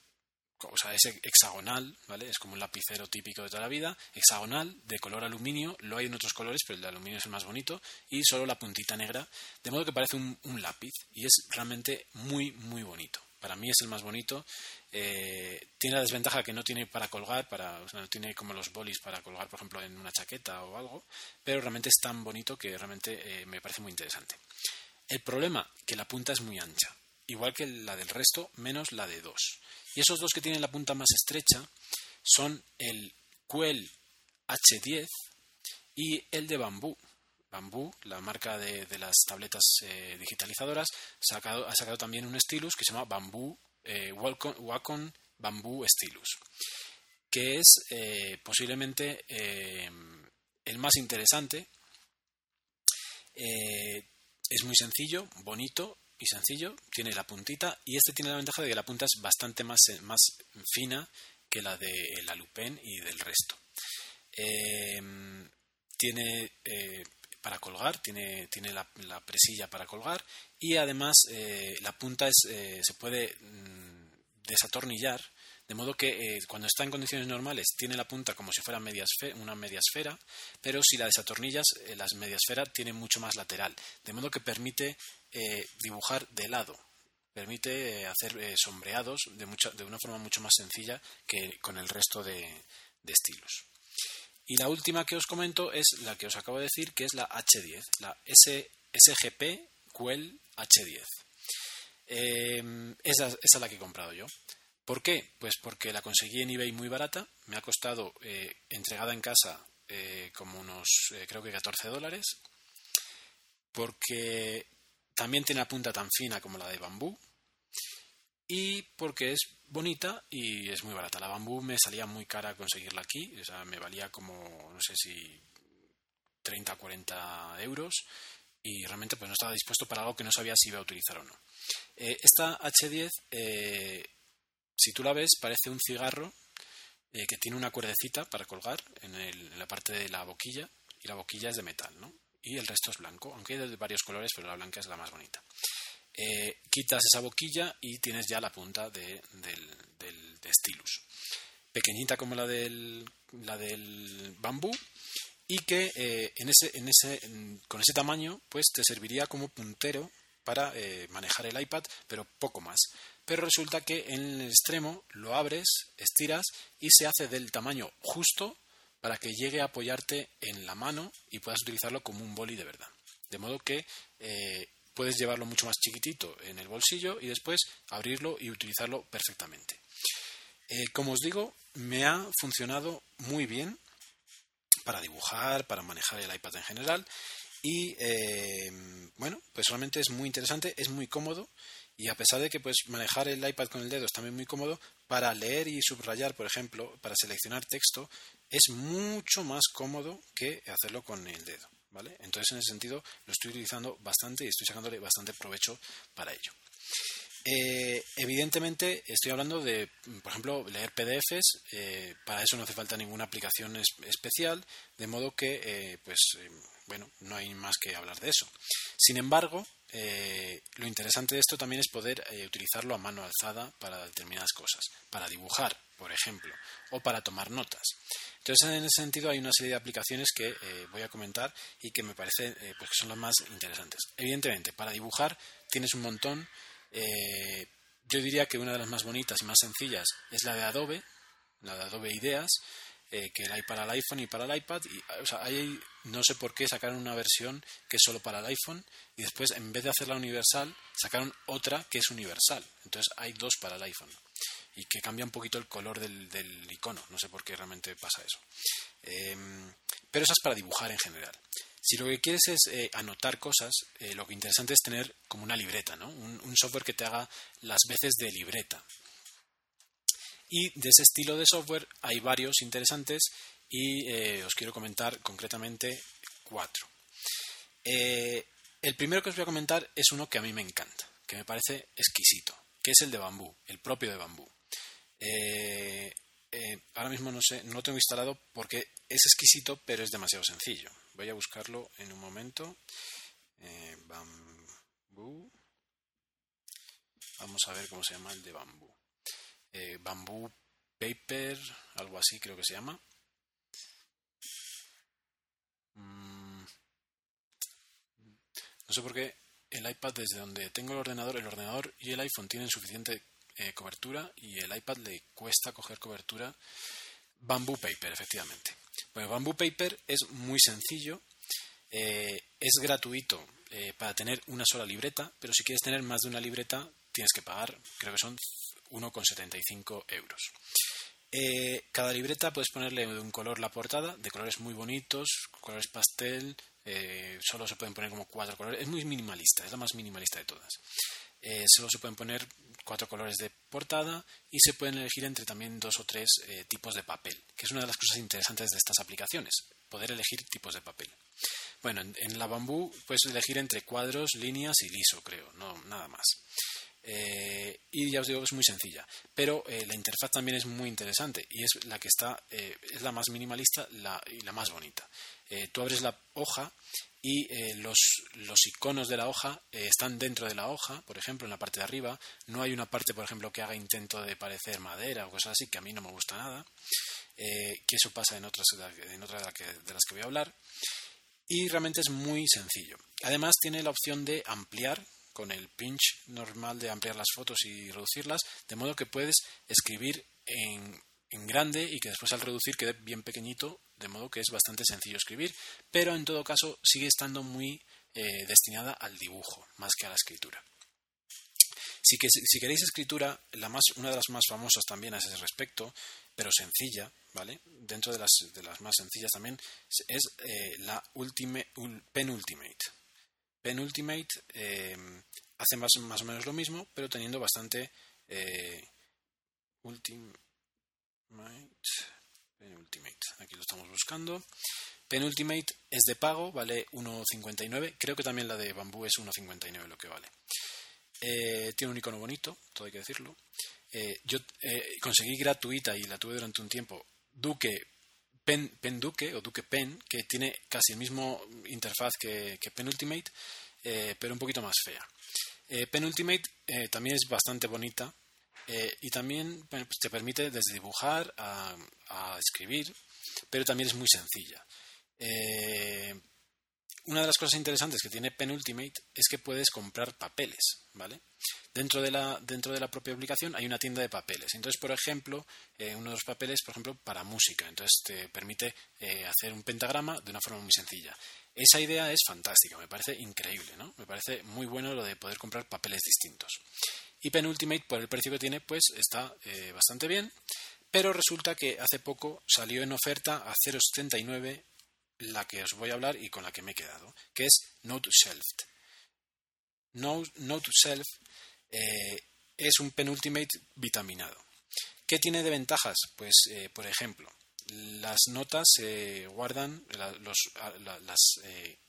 o sea, es hexagonal, ¿vale? Es como un lapicero típico de toda la vida, hexagonal, de color aluminio, lo hay en otros colores, pero el de aluminio es el más bonito, y solo la puntita negra, de modo que parece un, lápiz, y es realmente muy, muy bonito. Para mí es el más bonito. Eh, tiene la desventaja que no tiene para colgar, para, no tiene como los bolis para colgar, por ejemplo, en una chaqueta o algo, pero realmente es tan bonito que realmente eh, me parece muy interesante. El problema, que la punta es muy ancha, igual que la del resto, menos la de 2. Y esos dos que tienen la punta más estrecha son el Quell H10 y el de Bambú. Bambú, la marca de, las tabletas eh, digitalizadoras, ha sacado también un stylus que se llama Bambú eh, Wacom Bambú Stylus, que es eh, posiblemente el más interesante es muy sencillo, bonito y sencillo, tiene la puntita y este tiene la ventaja de que la punta es bastante más, más fina que la de la Lupen y del resto. Tiene eh, para colgar, tiene, tiene la, presilla para colgar y además eh, la punta es, eh, se puede mm, desatornillar de modo que eh, cuando está en condiciones normales tiene la punta como si fuera una media esfera, pero si la desatornillas, la media esfera tiene mucho más lateral, de modo que permite dibujar de lado, permite hacer sombreados de, de, una forma mucho más sencilla que con el resto de, estilos. Y la última que os comento es la que os acabo de decir, que es la H10, la SGP Quell H10. esa, esa, es la que he comprado yo. ¿Por qué? Pues porque la conseguí en eBay muy barata, me ha costado eh, entregada en casa eh, como unos, eh, creo que 14 dólares, porque también tiene la punta tan fina como la de bambú y porque es bonita y es muy barata. La bambú me salía muy cara conseguirla aquí, o me valía como, no sé si 30 o 40 euros y realmente pues no estaba dispuesto para algo que no sabía si iba a utilizar o no. esta H10 si tú la ves, parece un cigarro eh, que tiene una cuerdecita para colgar en, la parte de la boquilla y la boquilla es de metal, ¿no? Y el resto es blanco, aunque hay de varios colores, pero la blanca es la más bonita. Eh, quitas esa boquilla y tienes ya la punta de, del, stylus. Pequeñita como la del, la del bambú y que en ese, en ese, con ese tamaño pues te serviría como puntero para manejar el iPad, pero poco más. Pero resulta que en el extremo lo abres, estiras y se hace del tamaño justo para que llegue a apoyarte en la mano y puedas utilizarlo como un boli de verdad. De modo que eh, puedes llevarlo mucho más chiquitito en el bolsillo y después abrirlo y utilizarlo perfectamente. Eh, como os digo, me ha funcionado muy bien para dibujar, para manejar el iPad en general y eh, bueno, pues realmente es muy interesante, es muy cómodo y a pesar de que pues manejar el iPad con el dedo es también muy cómodo, para leer y subrayar, por ejemplo, para seleccionar texto, es mucho más cómodo que hacerlo con el dedo. ¿Vale? Entonces, en ese sentido, lo estoy utilizando bastante y estoy sacándole bastante provecho para ello. Eh, evidentemente, estoy hablando de, por ejemplo, leer PDFs. Eh, para eso no hace falta ninguna aplicación especial, de modo que, eh, pues, bueno, no hay más que hablar de eso. Sin embargo, lo interesante de esto también es poder utilizarlo a mano alzada para determinadas cosas, para dibujar, por ejemplo, o para tomar notas. Entonces, en ese sentido, hay una serie de aplicaciones que eh, voy a comentar y que me parece eh, pues que son las más interesantes. Evidentemente, para dibujar tienes un montón. Eh, yo diría que una de las más bonitas y más sencillas es la de Adobe, la de Adobe Ideas, que hay para el iPhone y para el iPad. Y, hay, no sé por qué sacaron una versión que es solo para el iPhone y después, en vez de hacerla universal, sacaron otra que es universal. Entonces, hay dos para el iPhone y que cambia un poquito el color del, icono. No sé por qué realmente pasa eso. Em, pero eso es para dibujar en general. Si lo que quieres es eh, anotar cosas, eh, lo interesante es tener como una libreta, ¿no? Un, software que te haga las veces de libreta. Y de ese estilo de software hay varios interesantes y eh, os quiero comentar concretamente cuatro. el primero que os voy a comentar es uno que a mí me encanta, que me parece exquisito, que es el de bambú, el propio de bambú. Eh, eh, ahora mismo no sé, no tengo instalado porque es exquisito, pero es demasiado sencillo. Voy a buscarlo en un momento. Eh, bambú. Vamos a ver cómo se llama el de bambú. bambú paper, algo así creo que se llama. Mm. No sé por qué el iPad desde donde tengo el ordenador, el ordenador y el iPhone tienen suficiente eh, cobertura y el iPad le cuesta coger cobertura. Bamboo Paper, efectivamente. Bueno, Bamboo Paper es muy sencillo, eh, es gratuito eh, para tener una sola libreta, pero si quieres tener más de una libreta tienes que pagar, creo que son 1,75 euros. cada libreta puedes ponerle de un color la portada, de colores muy bonitos, colores pastel, solo se pueden poner como cuatro colores, es muy minimalista, es la más minimalista de todas. solo se pueden poner cuatro colores de portada y se pueden elegir entre también dos o tres eh, tipos de papel, que es una de las cosas interesantes de estas aplicaciones, poder elegir tipos de papel. Bueno, en, la bambú puedes elegir entre cuadros, líneas y liso, creo, no nada más. Eh, y ya os digo que es muy sencilla, pero eh, la interfaz también es muy interesante y es la que está, es la más minimalista y la más bonita. tú abres la hoja y eh, los, los, iconos de la hoja eh, están dentro de la hoja, por ejemplo, en la parte de arriba. No hay una parte, por ejemplo, que haga intento de parecer madera o cosas así, que a mí no me gusta nada, eh, que eso pasa en otras, en otras de, las que voy a hablar. Y realmente es muy sencillo. Además tiene la opción de ampliar con el pinch normal de ampliar las fotos y reducirlas, de modo que puedes escribir en, en grande y que después al reducir quede bien pequeñito de modo que es bastante sencillo escribir, pero en todo caso sigue estando muy eh, destinada al dibujo más que a la escritura. Si, que, si queréis escritura, la más, una de las más famosas también a ese respecto, pero sencilla, ¿vale? Dentro de las, de las más sencillas también, es eh, la ultimate, Penultimate. Penultimate eh, hace más, más, o menos lo mismo, pero teniendo bastante Ultimate Penultimate, aquí lo estamos buscando. Penultimate es de pago, vale 1,59. Creo que también la de Bambú es 1,59 lo que vale. Eh, tiene un icono bonito, todo hay que decirlo. Eh, yo eh, conseguí gratuita y la tuve durante un tiempo Duque Pen, Duque o Duque Pen, que tiene casi el mismo interfaz que Penultimate, pero un poquito más fea. Penultimate también es bastante bonita, eh, y también pues te permite desde dibujar a, escribir, pero también es muy sencilla. Eh, una de las cosas interesantes que tiene Penultimate es que puedes comprar papeles, ¿vale? Dentro de la, dentro de la propia aplicación hay una tienda de papeles. Entonces, por ejemplo, eh, uno de los papeles, por ejemplo, para música. Entonces, te permite eh, hacer un pentagrama de una forma muy sencilla. Esa idea es fantástica, me parece increíble, ¿no? Me parece muy bueno lo de poder comprar papeles distintos. Y Penultimate, por el precio que tiene, pues está eh, bastante bien. Pero resulta que hace poco salió en oferta a 0,79 la que os voy a hablar y con la que me he quedado, que es Note Shelf. Note, Self eh, es un penultimate vitaminado. ¿Qué tiene de ventajas? Pues, eh, por ejemplo, las notas se guardan, las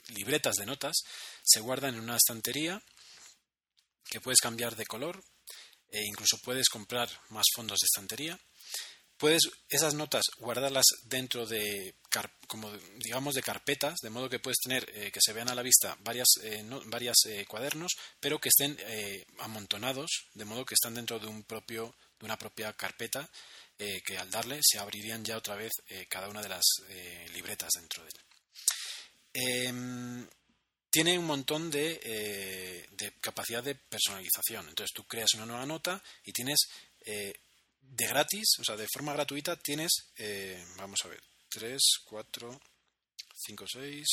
libretas de notas se guardan en una estantería que puedes cambiar de color e incluso puedes comprar más fondos de estantería. Puedes esas notas guardarlas dentro de como digamos de carpetas de modo que puedes tener eh, que se vean a la vista varias eh, varias eh, cuadernos pero que estén amontonados de modo que están dentro de un propio de una propia carpeta que al darle se abrirían ya otra vez cada una de las libretas dentro de él tiene un montón de, de, capacidad de personalización. Entonces tú creas una nueva nota y tienes de gratis, o sea, de forma gratuita, tienes, eh, vamos a ver, 3, 4, 5, 6,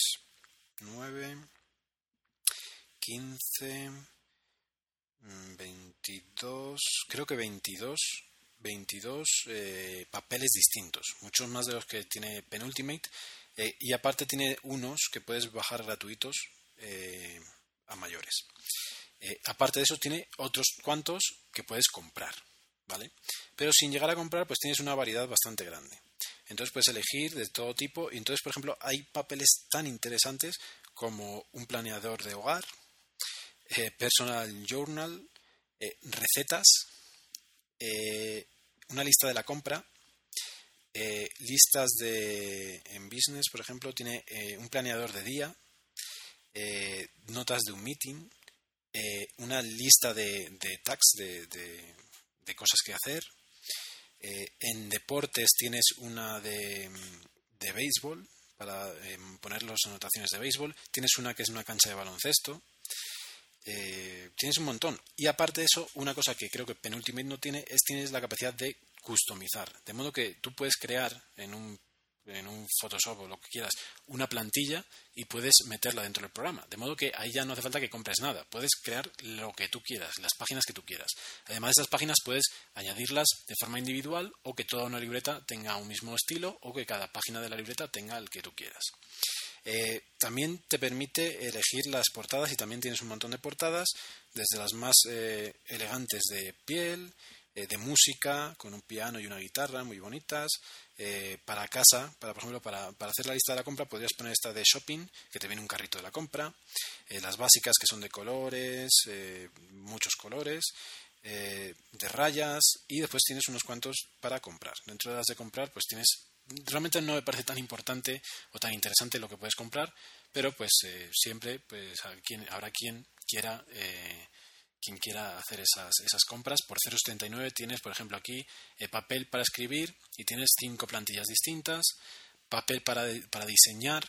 9, 15, 22, creo que 22, 22 eh, papeles distintos, muchos más de los que tiene Penultimate, eh, y aparte tiene unos que puedes bajar gratuitos eh, a mayores. Eh, aparte de eso, tiene otros cuantos que puedes comprar. ¿vale? Pero sin llegar a comprar, pues tienes una variedad bastante grande. Entonces puedes elegir de todo tipo. Y entonces, por ejemplo, hay papeles tan interesantes como un planeador de hogar, eh, personal journal, recetas, una lista de la compra, listas de en business, por ejemplo, tiene un planeador de día, notas de un meeting, una lista de, de tags de, de cosas que hacer. Eh, en deportes tienes una de, de béisbol para eh, poner las anotaciones de béisbol. Tienes una que es una cancha de baloncesto. Eh, tienes un montón. Y aparte de eso, una cosa que creo que Penultimate no tiene es tienes la capacidad de customizar. De modo que tú puedes crear en un en un Photoshop o lo que quieras, una plantilla y puedes meterla dentro del programa. De modo que ahí ya no hace falta que compres nada. Puedes crear lo que tú quieras, las páginas que tú quieras. Además, esas páginas puedes añadirlas de forma individual o que toda una libreta tenga un mismo estilo o que cada página de la libreta tenga el que tú quieras. Eh, también te permite elegir las portadas y también tienes un montón de portadas, desde las más eh, elegantes de piel, eh, de música, con un piano y una guitarra muy bonitas. Eh, para casa, para, por ejemplo, para, para, hacer la lista de la compra, podrías poner esta de shopping, que te viene un carrito de la compra. Eh, las básicas, que son de colores, muchos colores. de rayas y después tienes unos cuantos para comprar. Dentro de las de comprar, pues tienes realmente no me parece tan importante o tan interesante lo que puedes comprar, pero pues siempre pues habrá quien quiera quien quiera hacer esas, esas compras. Por 0,79 tienes, por ejemplo, aquí eh, papel para escribir y tienes cinco plantillas distintas, papel para, para diseñar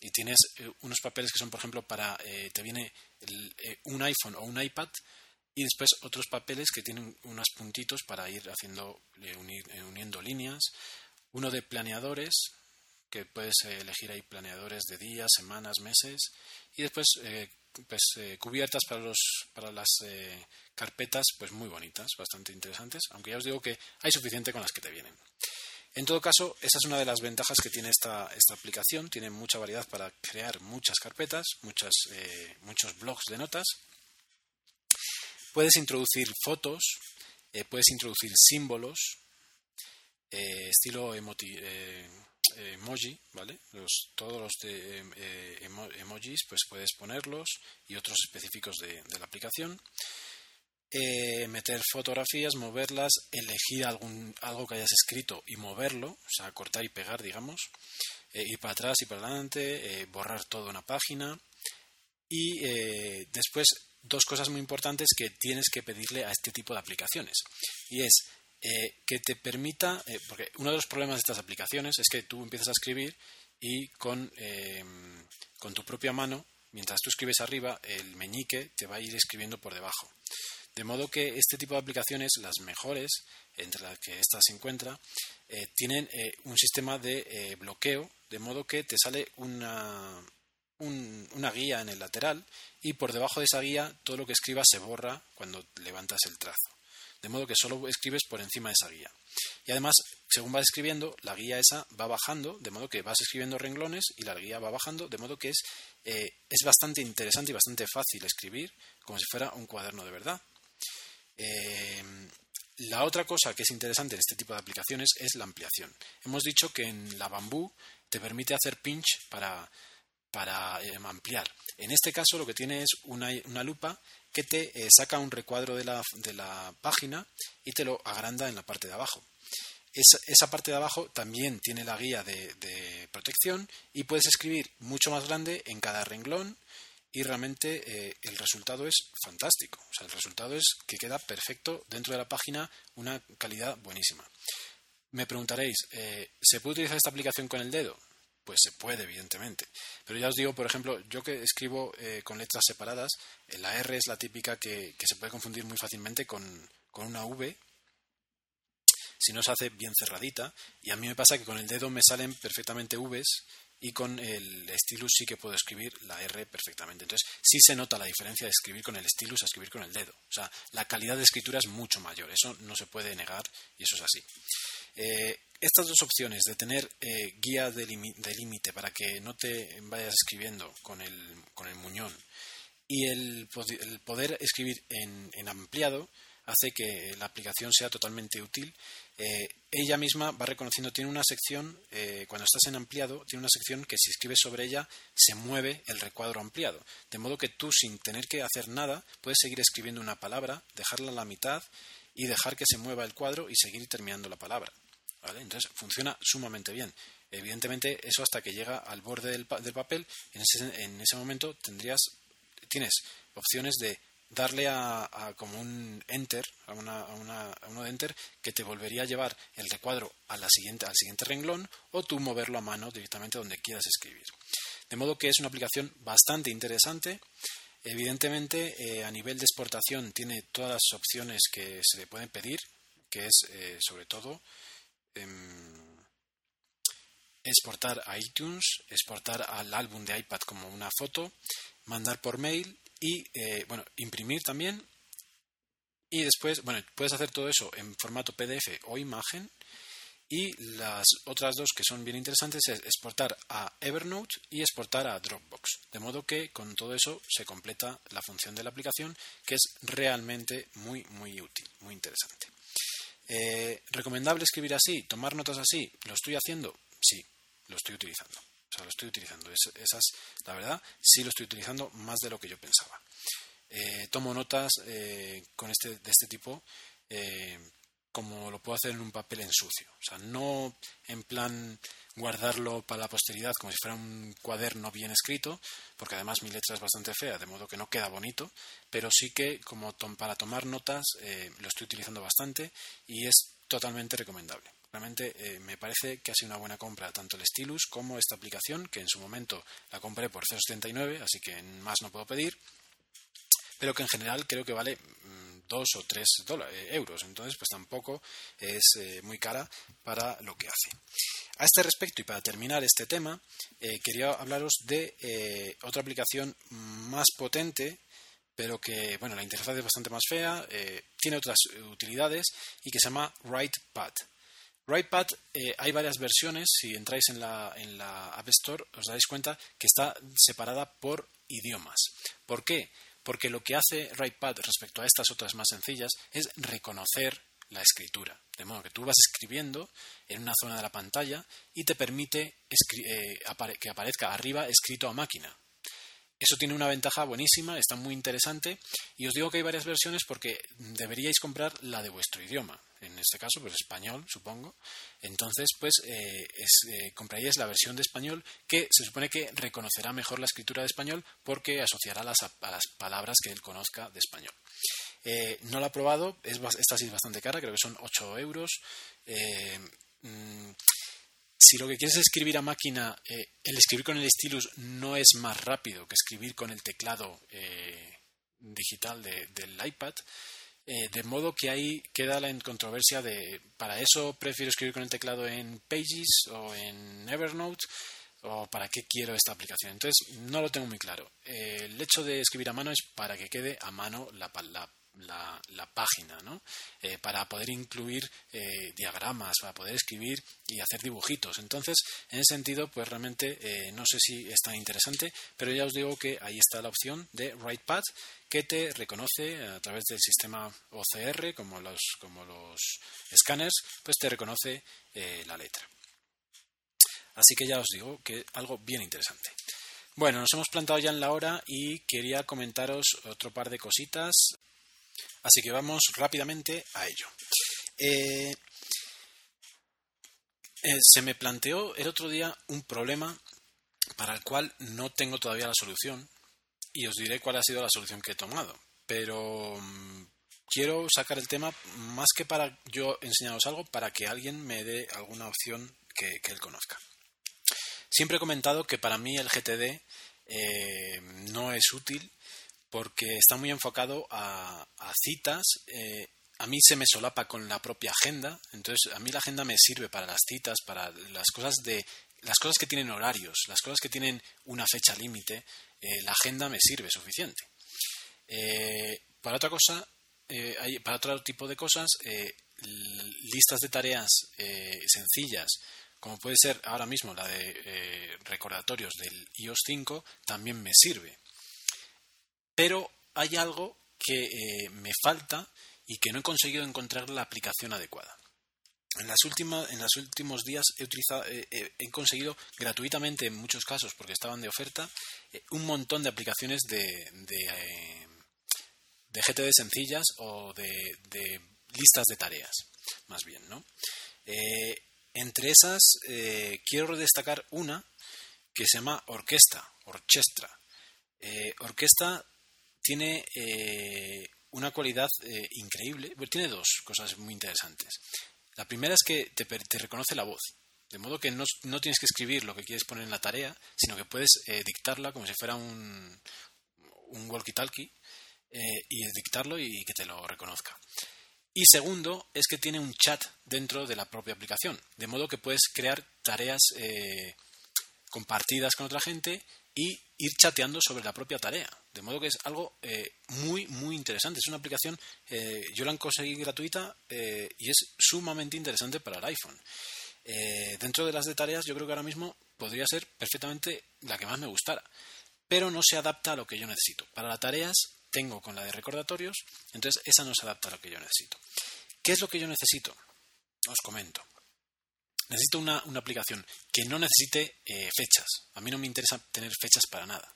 y tienes eh, unos papeles que son, por ejemplo, para, eh, te viene un iPhone o un iPad y después otros papeles que tienen unos puntitos para ir haciendo, uniendo líneas, uno de planeadores que puedes elegir ahí planeadores de días, semanas, meses y después pues, eh, cubiertas para, los, para las eh, carpetas pues muy bonitas, bastante interesantes, aunque ya os digo que hay suficiente con las que te vienen. En todo caso, esa es una de las ventajas que tiene esta, esta aplicación. Tiene mucha variedad para crear muchas carpetas, muchas, eh, muchos blogs de notas. Puedes introducir fotos, puedes introducir símbolos, estilo emoti emoji, ¿vale? Todos los de eh, emojis, pues puedes ponerlos y otros específicos de, la aplicación. Eh, meter fotografías, moverlas, elegir algún, algo que hayas escrito y moverlo, o sea, cortar y pegar, digamos, eh, ir para atrás y para adelante, borrar toda una página. Y después, dos cosas muy importantes que tienes que pedirle a este tipo de aplicaciones. Y es eh, que te permita, eh, porque uno de los problemas de estas aplicaciones es que tú empiezas a escribir y con, em, con tu propia mano, mientras tú escribes arriba, el meñique te va a ir escribiendo por debajo. De modo que este tipo de aplicaciones, las mejores, entre las que esta se encuentra, eh, tienen eh, un sistema de eh, bloqueo, de modo que te sale una, una guía en el lateral y por debajo de esa guía todo lo que escribas se borra cuando levantas el trazo. De modo que solo escribes por encima de esa guía. Y además, según vas escribiendo, la guía esa va bajando, de modo que vas escribiendo renglones y la guía va bajando, de modo que es, es bastante interesante y bastante fácil escribir, como si fuera un cuaderno de verdad. Eh, la otra cosa que es interesante en este tipo de aplicaciones es la ampliación. Hemos dicho que en la Bamboo te permite hacer pinch para, para eh, ampliar. En este caso lo que tiene es una, lupa que te eh, saca un recuadro de la, de la, página y te lo agranda en la parte de abajo. Esa, parte de abajo también tiene la guía de, protección y puedes escribir mucho más grande en cada renglón y realmente eh, el resultado es fantástico. O sea, el resultado es que queda perfecto dentro de la página, una calidad buenísima. Me preguntaréis, ¿se puede utilizar esta aplicación con el dedo? Pues se puede, evidentemente. Pero ya os digo, por ejemplo, yo que escribo eh, con letras separadas, la R es la típica que, se puede confundir muy fácilmente con, con una V, si no se hace bien cerradita. Y a mí me pasa que con el dedo me salen perfectamente Vs y con el stylus sí que puedo escribir la R perfectamente. Entonces, sí se nota la diferencia de escribir con el stylus a escribir con el dedo. O sea, la calidad de escritura es mucho mayor. Eso no se puede negar y eso es así. Eh, estas dos opciones de tener eh, guía de límite para que no te vayas escribiendo con el, con el muñón y el, poder escribir en ampliado hace que la aplicación sea totalmente útil eh, ella misma va reconociendo, tiene una sección, eh, cuando estás en ampliado, tiene una sección que si escribes sobre ella se mueve el recuadro ampliado. De modo que tú, sin tener que hacer nada, puedes seguir escribiendo una palabra, dejarla a la mitad y dejar que se mueva el cuadro y seguir terminando la palabra. Entonces funciona sumamente bien. Evidentemente, eso hasta que llega al borde del, papel, en ese, en ese momento tendrías, tienes opciones de darle a, como un enter, a, una, a, uno de enter, que te volvería a llevar el recuadro a siguiente, al siguiente renglón o tú moverlo a mano directamente donde quieras escribir. De modo que es una aplicación bastante interesante. Evidentemente, eh, a nivel de exportación tiene todas las opciones que se le pueden pedir, que es eh, sobre todo em, exportar a iTunes, exportar al álbum de iPad como una foto, mandar por mail y eh, bueno, imprimir también. Y después, bueno, puedes hacer todo eso en formato PDF o imagen. Y las otras dos que son bien interesantes es exportar a Evernote y exportar a Dropbox. De modo que con todo eso se completa la función de la aplicación, que es realmente muy, muy útil, muy interesante. Eh, ¿Recomendable escribir así? ¿Tomar notas así? ¿Lo estoy haciendo? Sí, lo estoy utilizando. O sea, lo estoy utilizando. Es, esas, la verdad, sí lo estoy utilizando más de lo que yo pensaba. Eh, tomo notas eh, con este, de este tipo eh, como lo puedo hacer en un papel en sucio. O sea, no en plan guardarlo para la posteridad como si fuera un cuaderno bien escrito, porque además mi letra es bastante fea, de modo que no queda bonito, pero sí que como para tomar notas lo estoy utilizando bastante y es totalmente recomendable. Realmente eh, me parece que ha sido una buena compra tanto el Stylus como esta aplicación, que en su momento la compré por 0,79, así que más no puedo pedir, pero que en general creo que vale 2 mm, o 3 eh, euros, entonces pues tampoco es eh, muy cara para lo que hace. A este respecto y para terminar este tema, quería hablaros de otra aplicación más potente pero que, bueno, la interfaz es bastante más fea, tiene otras utilidades y que se llama WritePad. WritePad eh, hay varias versiones. Si entráis en la, en la App Store os dais cuenta que está separada por idiomas. ¿Por qué? Porque lo que hace WritePad respecto a estas otras más sencillas es reconocer la escritura. De modo que tú vas escribiendo en una zona de la pantalla y te permite eh, que aparezca arriba escrito a máquina. Eso tiene una ventaja buenísima, está muy interesante y os digo que hay varias versiones porque deberíais comprar la de vuestro idioma. En este caso, pues español, supongo. Entonces, pues eh, eh, compraríais la versión de español que se supone que reconocerá mejor la escritura de español porque asociará las, a las palabras que él conozca de español. Eh, no la he probado, es, esta sí es bastante cara, creo que son 8 euros. Mm, si lo que quieres es escribir a máquina, eh, el escribir con el stylus no es más rápido que escribir con el teclado eh, digital del iPad, eh, de modo que ahí queda la controversia de, para eso prefiero escribir con el teclado en Pages o en Evernote, o para qué quiero esta aplicación. Entonces, no lo tengo muy claro. el hecho de escribir a mano es para que quede a mano la, la la, página, ¿no? Eh, para poder incluir eh, diagramas, para poder escribir y hacer dibujitos. Entonces, en ese sentido, pues realmente eh, no sé si es tan interesante, pero ya os digo que ahí está la opción de WritePad que te reconoce a través del sistema OCR, como los, como los escáneres, pues te reconoce la letra. Así que ya os digo que algo bien interesante. Bueno, nos hemos plantado ya en la hora y quería comentaros otro par de cositas. Así que vamos rápidamente a ello. Eh, eh, se me planteó el otro día un problema para el cual no tengo todavía la solución y os diré cuál ha sido la solución que he tomado. Pero mm, quiero sacar el tema más que para yo enseñaros algo, para que alguien me dé alguna opción que, él conozca. Siempre he comentado que para mí el GTD eh, no es útil porque está muy enfocado a, citas. Eh, a mí se me solapa con la propia agenda, entonces a mí la agenda me sirve para las citas, para las cosas de las cosas que tienen horarios, las cosas que tienen una fecha límite, eh, la agenda me sirve suficiente. Eh, para otra cosa, para otro tipo de cosas, listas de tareas sencillas, como puede ser ahora mismo la de recordatorios del iOS 5, también me sirve. Pero hay algo que eh, me falta y que no he conseguido encontrar la aplicación adecuada. En, las últimas, en los últimos días he, utilizado, he conseguido gratuitamente, en muchos casos porque estaban de oferta, eh, un montón de aplicaciones de, de, eh, de GTD sencillas o de, listas de tareas, más bien. ¿no? entre esas, quiero destacar una que se llama Orquesta, Orchestra. orquesta tiene eh, una cualidad eh, increíble. tiene dos cosas muy interesantes. La primera es que te, reconoce la voz. De modo que no, tienes que escribir lo que quieres poner en la tarea, sino que puedes eh, dictarla como si fuera un, un walkie-talkie y dictarlo y que te lo reconozca. Y segundo, es que tiene un chat dentro de la propia aplicación, de modo que puedes crear tareas compartidas con otra gente y ir chateando sobre la propia tarea. De modo que es algo eh, muy, muy interesante. Es una aplicación, eh, yo la conseguí gratuita eh, y es sumamente interesante para el iPhone. dentro de las de tareas, yo creo que ahora mismo podría ser perfectamente la que más me gustara, pero no se adapta a lo que yo necesito. Para las tareas tengo con la de recordatorios, entonces esa no se adapta a lo que yo necesito. ¿Qué es lo que yo necesito? Os comento necesito una, aplicación que no necesite eh, fechas. A mí no me interesa tener fechas para nada.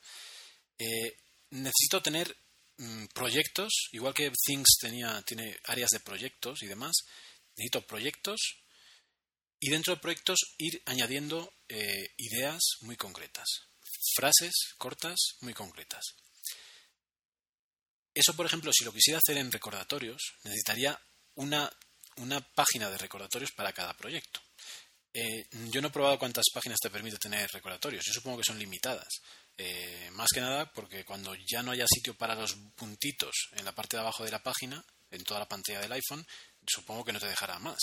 Eh, necesito tener mm, proyectos, igual que Things tenía, tiene áreas de proyectos y demás. Necesito proyectos y dentro de proyectos ir añadiendo eh, ideas muy concretas, frases cortas muy concretas. Eso, por ejemplo, si lo quisiera hacer en recordatorios, necesitaría una, una página de recordatorios para cada proyecto. Eh, yo no he probado cuántas páginas te permite tener recordatorios. Yo supongo que son limitadas. Eh, más que nada porque cuando ya no haya sitio para los puntitos en la parte de abajo de la página, en toda la pantalla del iPhone, supongo que no te dejará más.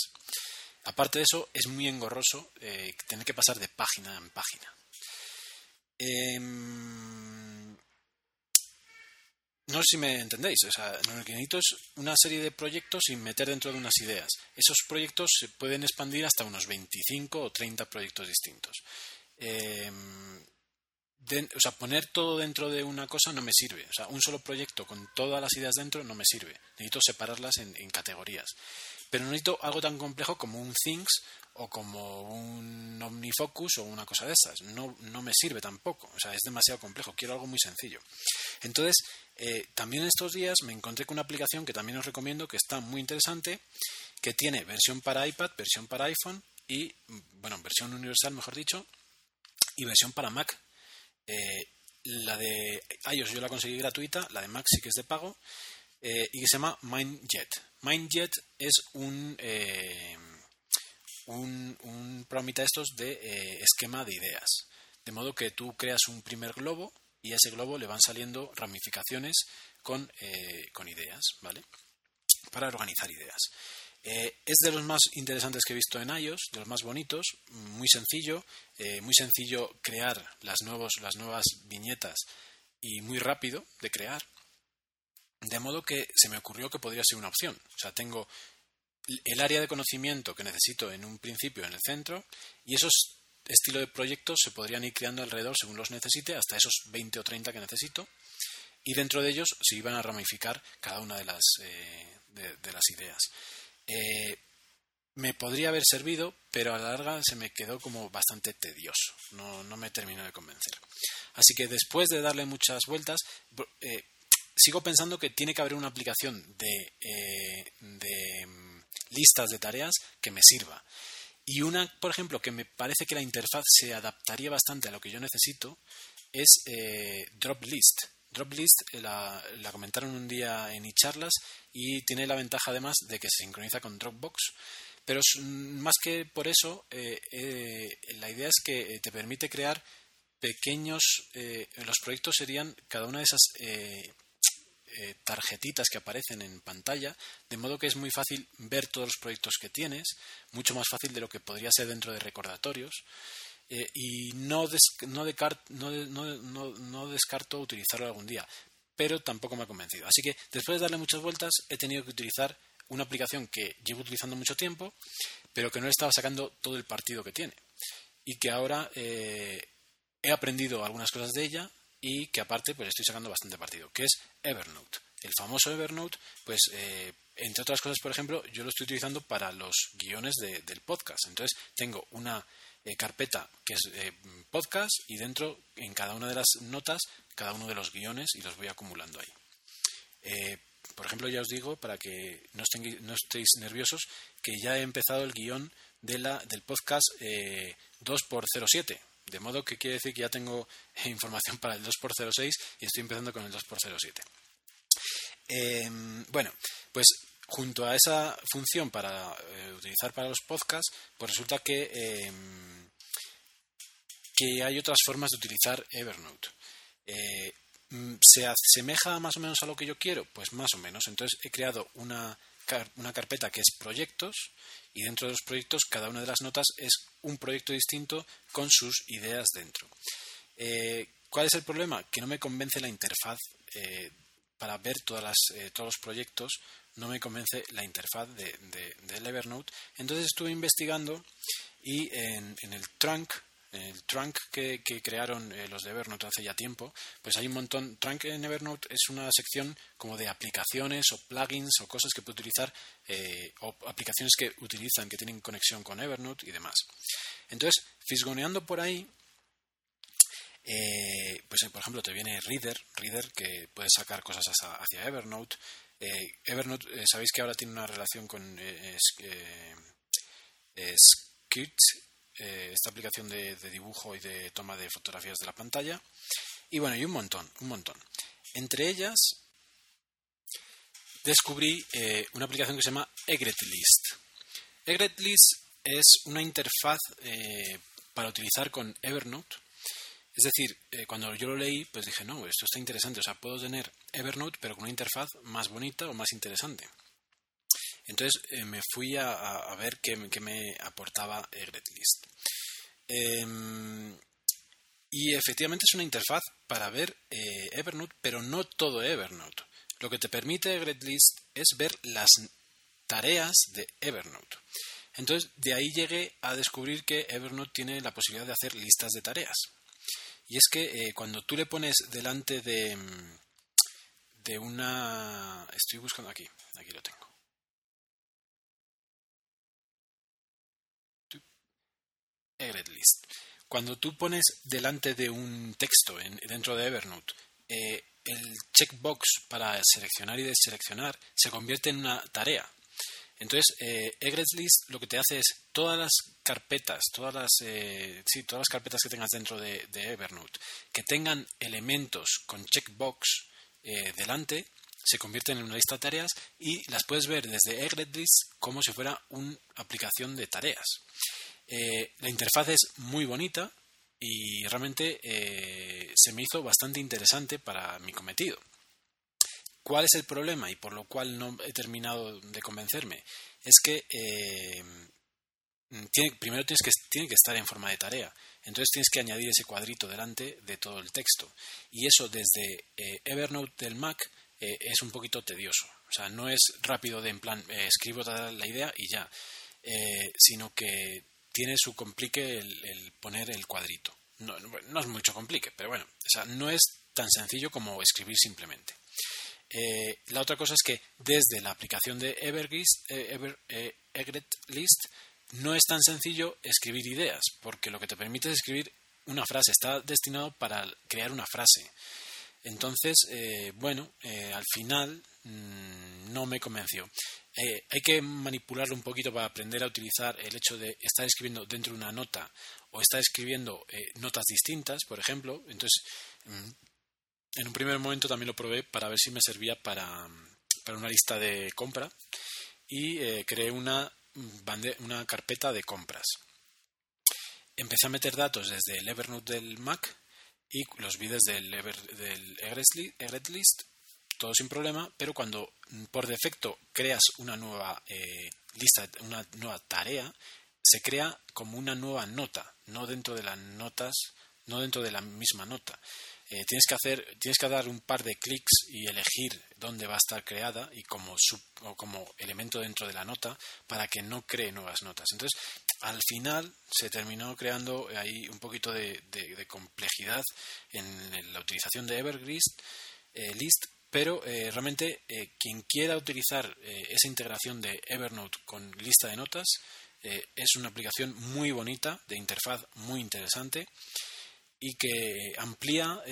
Aparte de eso, es muy engorroso eh, tener que pasar de página en página. Em, no sé si me entendéis. O sea, lo que necesito es una serie de proyectos y meter dentro de unas ideas. Esos proyectos se pueden expandir hasta unos 25 o 30 proyectos distintos. Em, o sea, poner todo dentro de una cosa no me sirve. O sea, un solo proyecto con todas las ideas dentro no me sirve. Necesito separarlas en, categorías. Pero no necesito algo tan complejo como un Things o como un OmniFocus o una cosa de esas. No, no me sirve tampoco. O sea, es demasiado complejo. Quiero algo muy sencillo. Entonces, eh, también estos días me encontré con una aplicación que también os recomiendo, que está muy interesante, que tiene versión para iPad, versión para iPhone y, bueno, versión universal, mejor dicho, y versión para Mac. Eh, la de iOS yo la conseguí gratuita, la de Mac sí que es de pago, eh, y que se llama MindJet. MindJet es un un, un programita estos de eh, esquema de ideas. De modo que tú creas un primer globo y a ese globo le van saliendo ramificaciones con, eh, con ideas, ¿vale? Para organizar ideas. Eh, es de los más interesantes que he visto en iOS, de los más bonitos, muy sencillo, muy sencillo crear las, nuevos, las nuevas viñetas y muy rápido de crear. De modo que se me ocurrió que podría ser una opción. O sea, tengo el área de conocimiento que necesito en un principio en el centro y esos estilos de proyectos se podrían ir creando alrededor según los necesite hasta esos 20 o 30 que necesito y dentro de ellos se iban a ramificar cada una de las, eh, de, las ideas. Eh, me podría haber servido, pero a la larga se me quedó como bastante tedioso. No, no me terminó de convencer. Así que después de darle muchas vueltas, eh, sigo pensando que tiene que haber una aplicación de, de listas de tareas que me sirva. Y una, por ejemplo, que me parece que la interfaz se adaptaría bastante a lo que yo necesito es eh, Drop List. Drop List eh, la, comentaron un día en iCharlas y tiene la ventaja además de que se sincroniza con Dropbox. Pero más que por eso, eh, la idea es que te permite crear pequeños. los proyectos serían cada una de esas eh, tarjetitas que aparecen en pantalla, de modo que es muy fácil ver todos los proyectos que tienes, mucho más fácil de lo que podría ser dentro de recordatorios. Eh, y no, descarto utilizarlo algún día, pero tampoco me ha convencido. Así que después de darle muchas vueltas he tenido que utilizar una aplicación que llevo utilizando mucho tiempo, pero que no le estaba sacando todo el partido que tiene. Y que ahora eh, he aprendido algunas cosas de ella, y que aparte pues estoy sacando bastante partido, que es Evernote. El famoso Evernote, pues eh, entre otras cosas, por ejemplo, yo lo estoy utilizando para los guiones del podcast. Entonces tengo una eh, carpeta que es eh, podcast y dentro, en cada una de las notas, cada uno de los guiones y los voy acumulando ahí. por ejemplo, ya os digo, para que no, no estéis nerviosos, que ya he empezado el guion de la, del podcast 2x07 de modo que quiere decir que ya tengo información para el 2x06 y estoy empezando con el 2x07. Em, bueno, pues junto a esa función para eh, utilizar para los podcasts, pues resulta que, em, que hay otras formas de utilizar Evernote. Eh, mm, ¿Se asemeja más o menos a lo que yo quiero? Pues más o menos. Entonces he creado una, una carpeta que es proyectos y dentro de los proyectos cada una de las notas es un proyecto distinto con sus ideas dentro. Eh, ¿Cuál es el problema? Que no me convence la interfaz eh, para ver todas las, eh, todos los proyectos, no me convence la interfaz de, de, Evernote. Entonces estuve investigando y en, en el trunk el Trunk que, crearon eh, los de Evernote hace ya tiempo, pues hay un montón. Trunk en Evernote es una sección como de aplicaciones o plugins o cosas que puede utilizar eh, o aplicaciones que utilizan, que tienen conexión con Evernote y demás. Entonces, fisgoneando por ahí, eh, pues por ejemplo te viene Reader, Reader que puede sacar cosas hacia, Evernote. Evernote, sabéis que ahora tiene una relación con Skit, eh, esta aplicación de, dibujo y de toma de fotografías de la pantalla. Y bueno, y un montón, un montón. Entre ellas descubrí eh, una aplicación que se llama EgretList. EgretList es una interfaz eh, para utilizar con Evernote. Es decir, cuando yo lo leí, pues dije, no, esto está interesante. O sea, puedo tener Evernote, pero con una interfaz más bonita o más interesante. Entonces eh, me fui a, ver qué, me aportaba EgretList. Em, y efectivamente es una interfaz para ver eh, Evernote, pero no todo Evernote. Lo que te permite EgretList es ver las tareas de Evernote. Entonces, de ahí llegué a descubrir que Evernote tiene la posibilidad de hacer listas de tareas. Y es que eh, cuando tú le pones delante de, de una... Estoy buscando aquí, aquí lo tengo. EgretList. Cuando tú pones delante de un texto dentro de Evernote eh, el checkbox para seleccionar y deseleccionar se convierte en una tarea. Entonces, eh, EgretList lo que te hace es todas las carpetas, todas las, eh, sí, todas las carpetas que tengas dentro de, Evernote, que tengan elementos con checkbox delante, se convierten en una lista de tareas y las puedes ver desde EggletList como si fuera una aplicación de tareas. Eh, la interfaz es muy bonita y realmente eh, se me hizo bastante interesante para mi cometido. ¿Cuál es el problema y por lo cual no he terminado de convencerme? Es que eh, primero tienes que, tiene que estar en forma de tarea. Entonces tienes que añadir ese cuadrito delante de todo el texto. Y eso desde Evernote del Mac es un poquito tedioso. O sea, no es rápido de en plan escribo toda la idea y ya. sino que tiene su complique el, poner el cuadrito. No, es mucho complique, pero bueno, o sea, no es tan sencillo como escribir simplemente. Eh, la otra cosa es que desde la aplicación de Everlist, eh, eh, List no es tan sencillo escribir ideas, porque lo que te permite es escribir una frase, está destinado para crear una frase. Entonces, bueno, al final mm, no me convenció. Eh, hay que manipularlo un poquito para aprender a utilizar el hecho de estar escribiendo dentro de una nota o estar escribiendo eh, notas distintas, por ejemplo. Entonces, mm, en un primer momento también lo probé para ver si me servía para, una lista de compra y eh, creé una, una carpeta de compras. Empecé a meter datos desde el Evernote del Mac y los vi desde el, Ever, del List todo sin problema, pero cuando mm, por defecto creas una nueva eh, lista, una nueva tarea, se crea como una nueva nota, no dentro de las notas, no dentro de la misma nota. Eh, tienes que hacer, tienes que dar un par de clics y elegir dónde va a estar creada y como, como elemento dentro de la nota para que no cree nuevas notas. Entonces, al final se terminó creando ahí un poquito de, complejidad en la utilización de Evergrist eh, List pero eh, realmente eh, quien quiera utilizar eh, esa integración de Evernote con lista de notas es una aplicación muy bonita, de interfaz muy interesante y que amplía,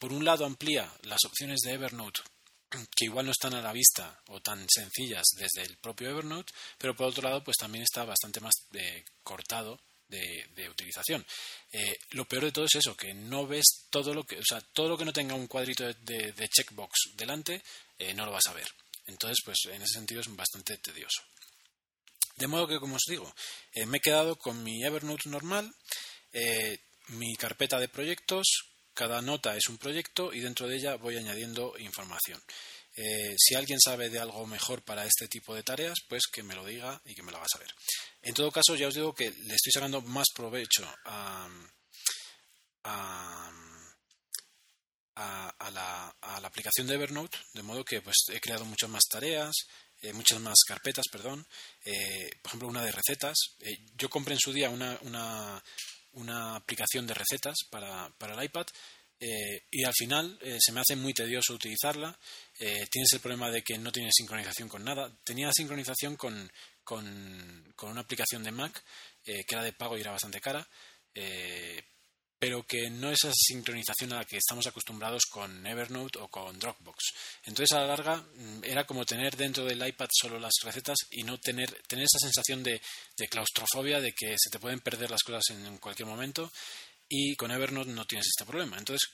por un lado amplía las opciones de Evernote que igual no están a la vista o tan sencillas desde el propio Evernote, pero por otro lado pues también está bastante más cortado de, utilización. Eh, lo peor de todo es eso, que no ves todo lo que, o sea, todo lo que no tenga un cuadrito de, checkbox delante, eh, no lo vas a ver. Entonces, pues en ese sentido es bastante tedioso. De modo que, como os digo, eh, me he quedado con mi Evernote normal, mi carpeta de proyectos, cada nota es un proyecto y dentro de ella voy añadiendo información. Eh, si alguien sabe de algo mejor para este tipo de tareas, pues que me lo diga y que me lo haga saber. En todo caso, ya os digo que le estoy sacando más provecho a, la, aplicación de Evernote, de modo que pues, he creado muchas más tareas, eh, muchas más carpetas, perdón. Eh, por ejemplo, una de recetas. yo compré en su día una, una, aplicación de recetas para, para el iPad eh, y al final eh, se me hace muy tedioso utilizarla. Eh, tienes el problema de que no tienes sincronización con nada. Tenía sincronización con, con, con una aplicación de Mac que era de pago y era bastante cara, pero que no es esa sincronización a la que estamos acostumbrados con Evernote o con Dropbox. Entonces, a la larga, mm, era como tener dentro del iPad solo las recetas y no tener, tener esa sensación de, de claustrofobia, de que se te pueden perder las cosas en cualquier momento y con Evernote no tienes este problema. Entonces,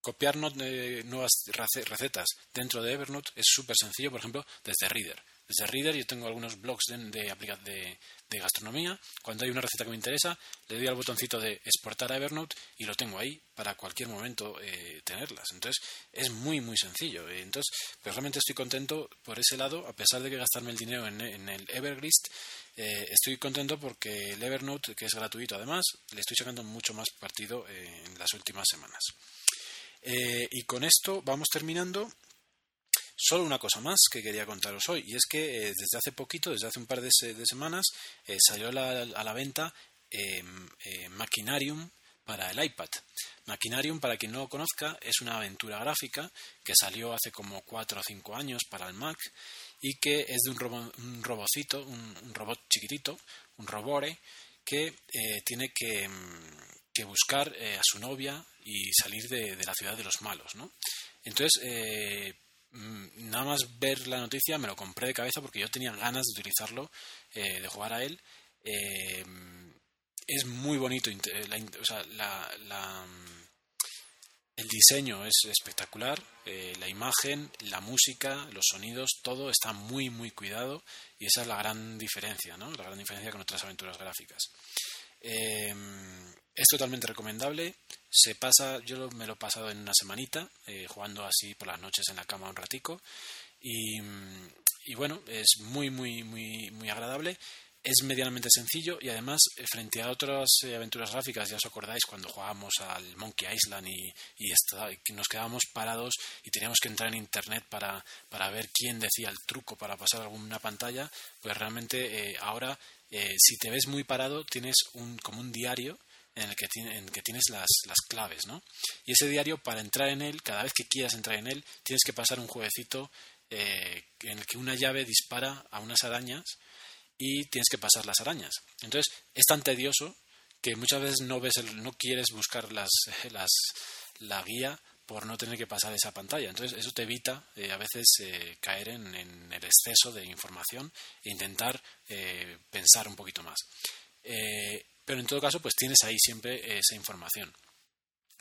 copiar eh, nuevas recetas dentro de Evernote es súper sencillo, por ejemplo, desde Reader. Desde Reader yo tengo algunos blogs de, de, de, gastronomía. Cuando hay una receta que me interesa, le doy al botoncito de exportar a Evernote y lo tengo ahí para cualquier momento eh, tenerlas. Entonces es muy, muy sencillo. Entonces, pues realmente estoy contento por ese lado, a pesar de que gastarme el dinero en, en el Evergrist, eh, estoy contento porque el Evernote, que es gratuito además, le estoy sacando mucho más partido eh, en las últimas semanas. y con esto vamos terminando. Solo una cosa más que quería contaros hoy, y es que eh, desde hace poquito, desde hace un par de, semanas, eh, salió a la, venta em, eh, Machinarium para el iPad. Machinarium, para quien no lo conozca, es una aventura gráfica que salió hace como 4 o 5 años para el Mac y que es de un, un robocito, un, robot chiquitito, un robore, que tiene que, em, que buscar a su novia y salir de, de, la ciudad de los malos. ¿no? Entonces, Mm, nada más ver la noticia me lo compré de cabeza porque yo tenía ganas de utilizarlo, eh, de jugar a él. Eh, es muy bonito, la, el diseño es espectacular, eh, la imagen, la música, los sonidos, todo está muy muy cuidado y esa es la gran diferencia, ¿no? La gran diferencia con otras aventuras gráficas. Eh, es totalmente recomendable. Se pasa, yo me lo he pasado en una semanita, eh, jugando así por las noches en la cama un ratico. Y, y bueno, es muy, muy, muy, muy agradable es medianamente sencillo y además eh, frente a otras eh, aventuras gráficas, ya os acordáis cuando jugábamos al Monkey Island y, nos quedábamos parados y teníamos que entrar en internet para, para ver quién decía el truco para pasar alguna pantalla, pues realmente eh, ahora si te ves muy parado tienes un, como un diario en el que, en que tienes las, las claves, ¿no? Y ese diario, para entrar en él, cada vez que quieras entrar en él, tienes que pasar un jueguecito en el que una llave dispara a unas arañas y tienes que pasar las arañas. Entonces, es tan tedioso que muchas veces no ves no quieres buscar las, las, la guía por no tener que pasar esa pantalla. Entonces, eso te evita eh, a veces eh, caer en, el exceso de información e intentar eh, pensar un poquito más. pero en todo caso, pues tienes ahí siempre esa información.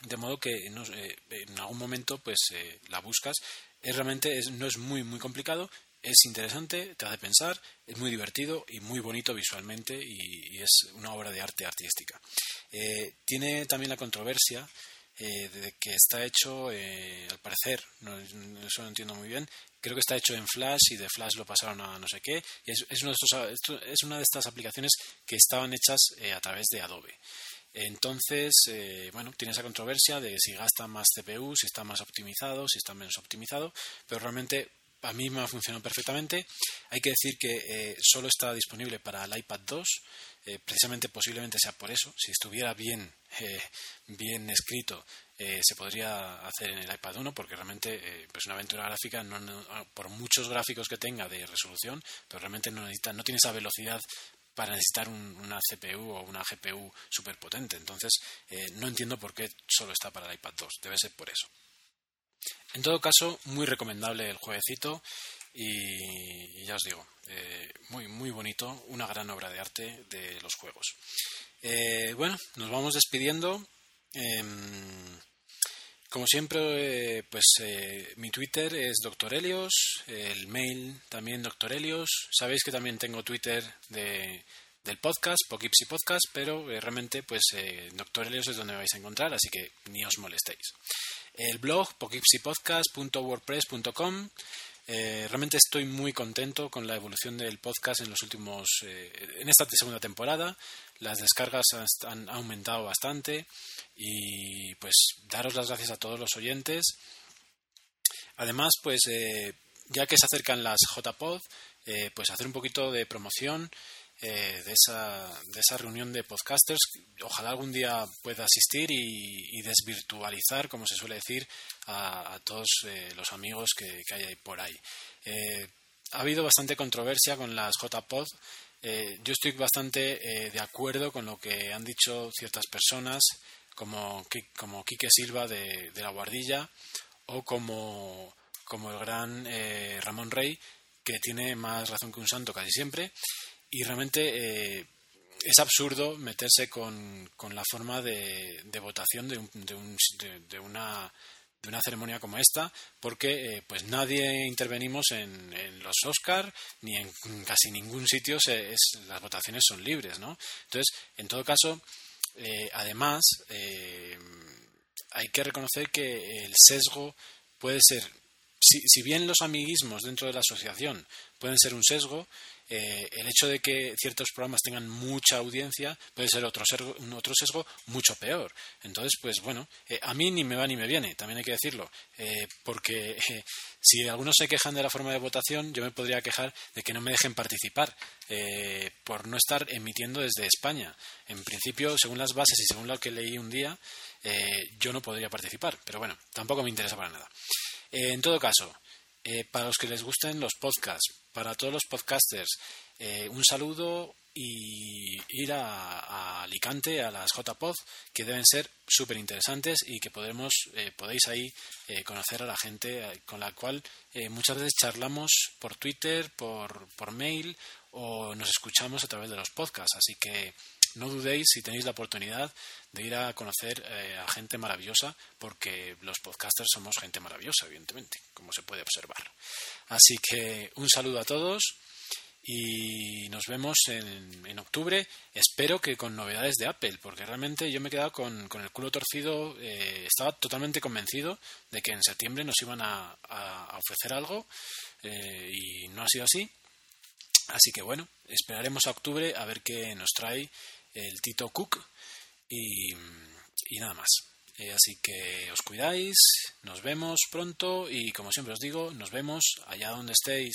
De modo que en algún momento pues la buscas. Es, realmente no es muy muy complicado es interesante, te hace pensar, es muy divertido y muy bonito visualmente y, es una obra de arte artística. Eh, tiene también la controversia eh, de que está hecho, eh, al parecer, no, eso no entiendo muy bien, creo que está hecho en Flash y de Flash lo pasaron a no sé qué, es, es, es una de estas aplicaciones que estaban hechas a través de Adobe. Entonces, bueno, tiene esa controversia de si gasta más CPU, si está más optimizado, si está menos optimizado, pero realmente a mí me ha funcionado perfectamente. Hay que decir que eh, solo está disponible para el iPad 2, eh, precisamente posiblemente sea por eso. Si estuviera bien, eh, bien escrito, se podría hacer en el iPad 1, porque realmente pues una aventura gráfica, por muchos gráficos que tenga de resolución, pero realmente no, necesita, no tiene esa velocidad para necesitar una CPU o una GPU súper potente. Entonces, no entiendo por qué solo está para el iPad 2. Debe ser por eso. En todo caso, muy recomendable el jueguecito y, ya os digo, eh, muy, muy bonito, una gran obra de arte de los juegos. Eh, bueno, nos vamos despidiendo. Em, como siempre, eh, pues mi Twitter es Dr. Helios, el mail también Dr. Helios. Sabéis que también tengo Twitter de, del podcast, Pokipsy Podcast, pero realmente pues Dr. Helios es donde vais a encontrar, así que ni os molestéis el blog pokipsypodcast.wordpress.com. Eh, realmente estoy muy contento con la evolución del podcast en los últimos eh, en esta segunda temporada. Las descargas han, aumentado bastante y pues daros las gracias a todos los oyentes. Además, pues eh, ya que se acercan las JPod, pues hacer un poquito de promoción eh, de, esa, de esa reunión de podcasters. Ojalá algún día pueda asistir y, desvirtualizar, como se suele decir, a, todos eh, los amigos que, hay por ahí. Eh, ha habido bastante controversia con las JPod. yo estoy bastante de acuerdo con lo que han dicho ciertas personas, como, como Quique Silva de, de La Guardilla o como, como el gran Ramón Rey, que tiene más razón que un santo casi siempre y realmente eh, es absurdo meterse con, con la forma de, de votación de, de, un, de, una de una ceremonia como esta porque eh, pues nadie intervenimos en, en los Oscar ni en casi ningún sitio se, es, las votaciones son libres no entonces en todo caso eh, además hay que reconocer que el sesgo puede ser si, si bien los amiguismos dentro de la asociación pueden ser un sesgo eh, el hecho de que ciertos programas tengan mucha audiencia puede ser otro sesgo, otro mucho peor. Entonces, pues bueno, eh, a mí ni me va ni me viene, también hay que decirlo, eh, porque si algunos se quejan de la forma de votación, yo me podría quejar de que no me dejen participar por no estar emitiendo desde España. En principio, según las bases y según lo que leí un día, yo no podría participar, pero bueno, tampoco me interesa para nada. en todo caso, para los que les gusten los podcasts, para todos los podcasters, eh, un saludo y ir a, Alicante, a las JPod, que deben ser súper interesantes y que podemos, eh, podéis ahí eh, conocer a la gente con la cual muchas veces charlamos por Twitter, por, por mail o nos escuchamos a través de los podcasts. Así que no dudéis si tenéis la oportunidad de ir a conocer eh, a gente maravillosa, porque los podcasters somos gente maravillosa, evidentemente, como se puede observar. Así que un saludo a todos y nos vemos en, octubre. Espero que con novedades de Apple, porque realmente yo me he quedado con, el culo torcido. Eh, estaba totalmente convencido de que en septiembre nos iban a, ofrecer algo eh, y no ha sido así. Así que bueno, esperaremos a octubre a ver qué nos trae el Tito Cook y, nada más. Eh, así que os cuidáis, nos vemos pronto y como siempre os digo, nos vemos allá donde estéis.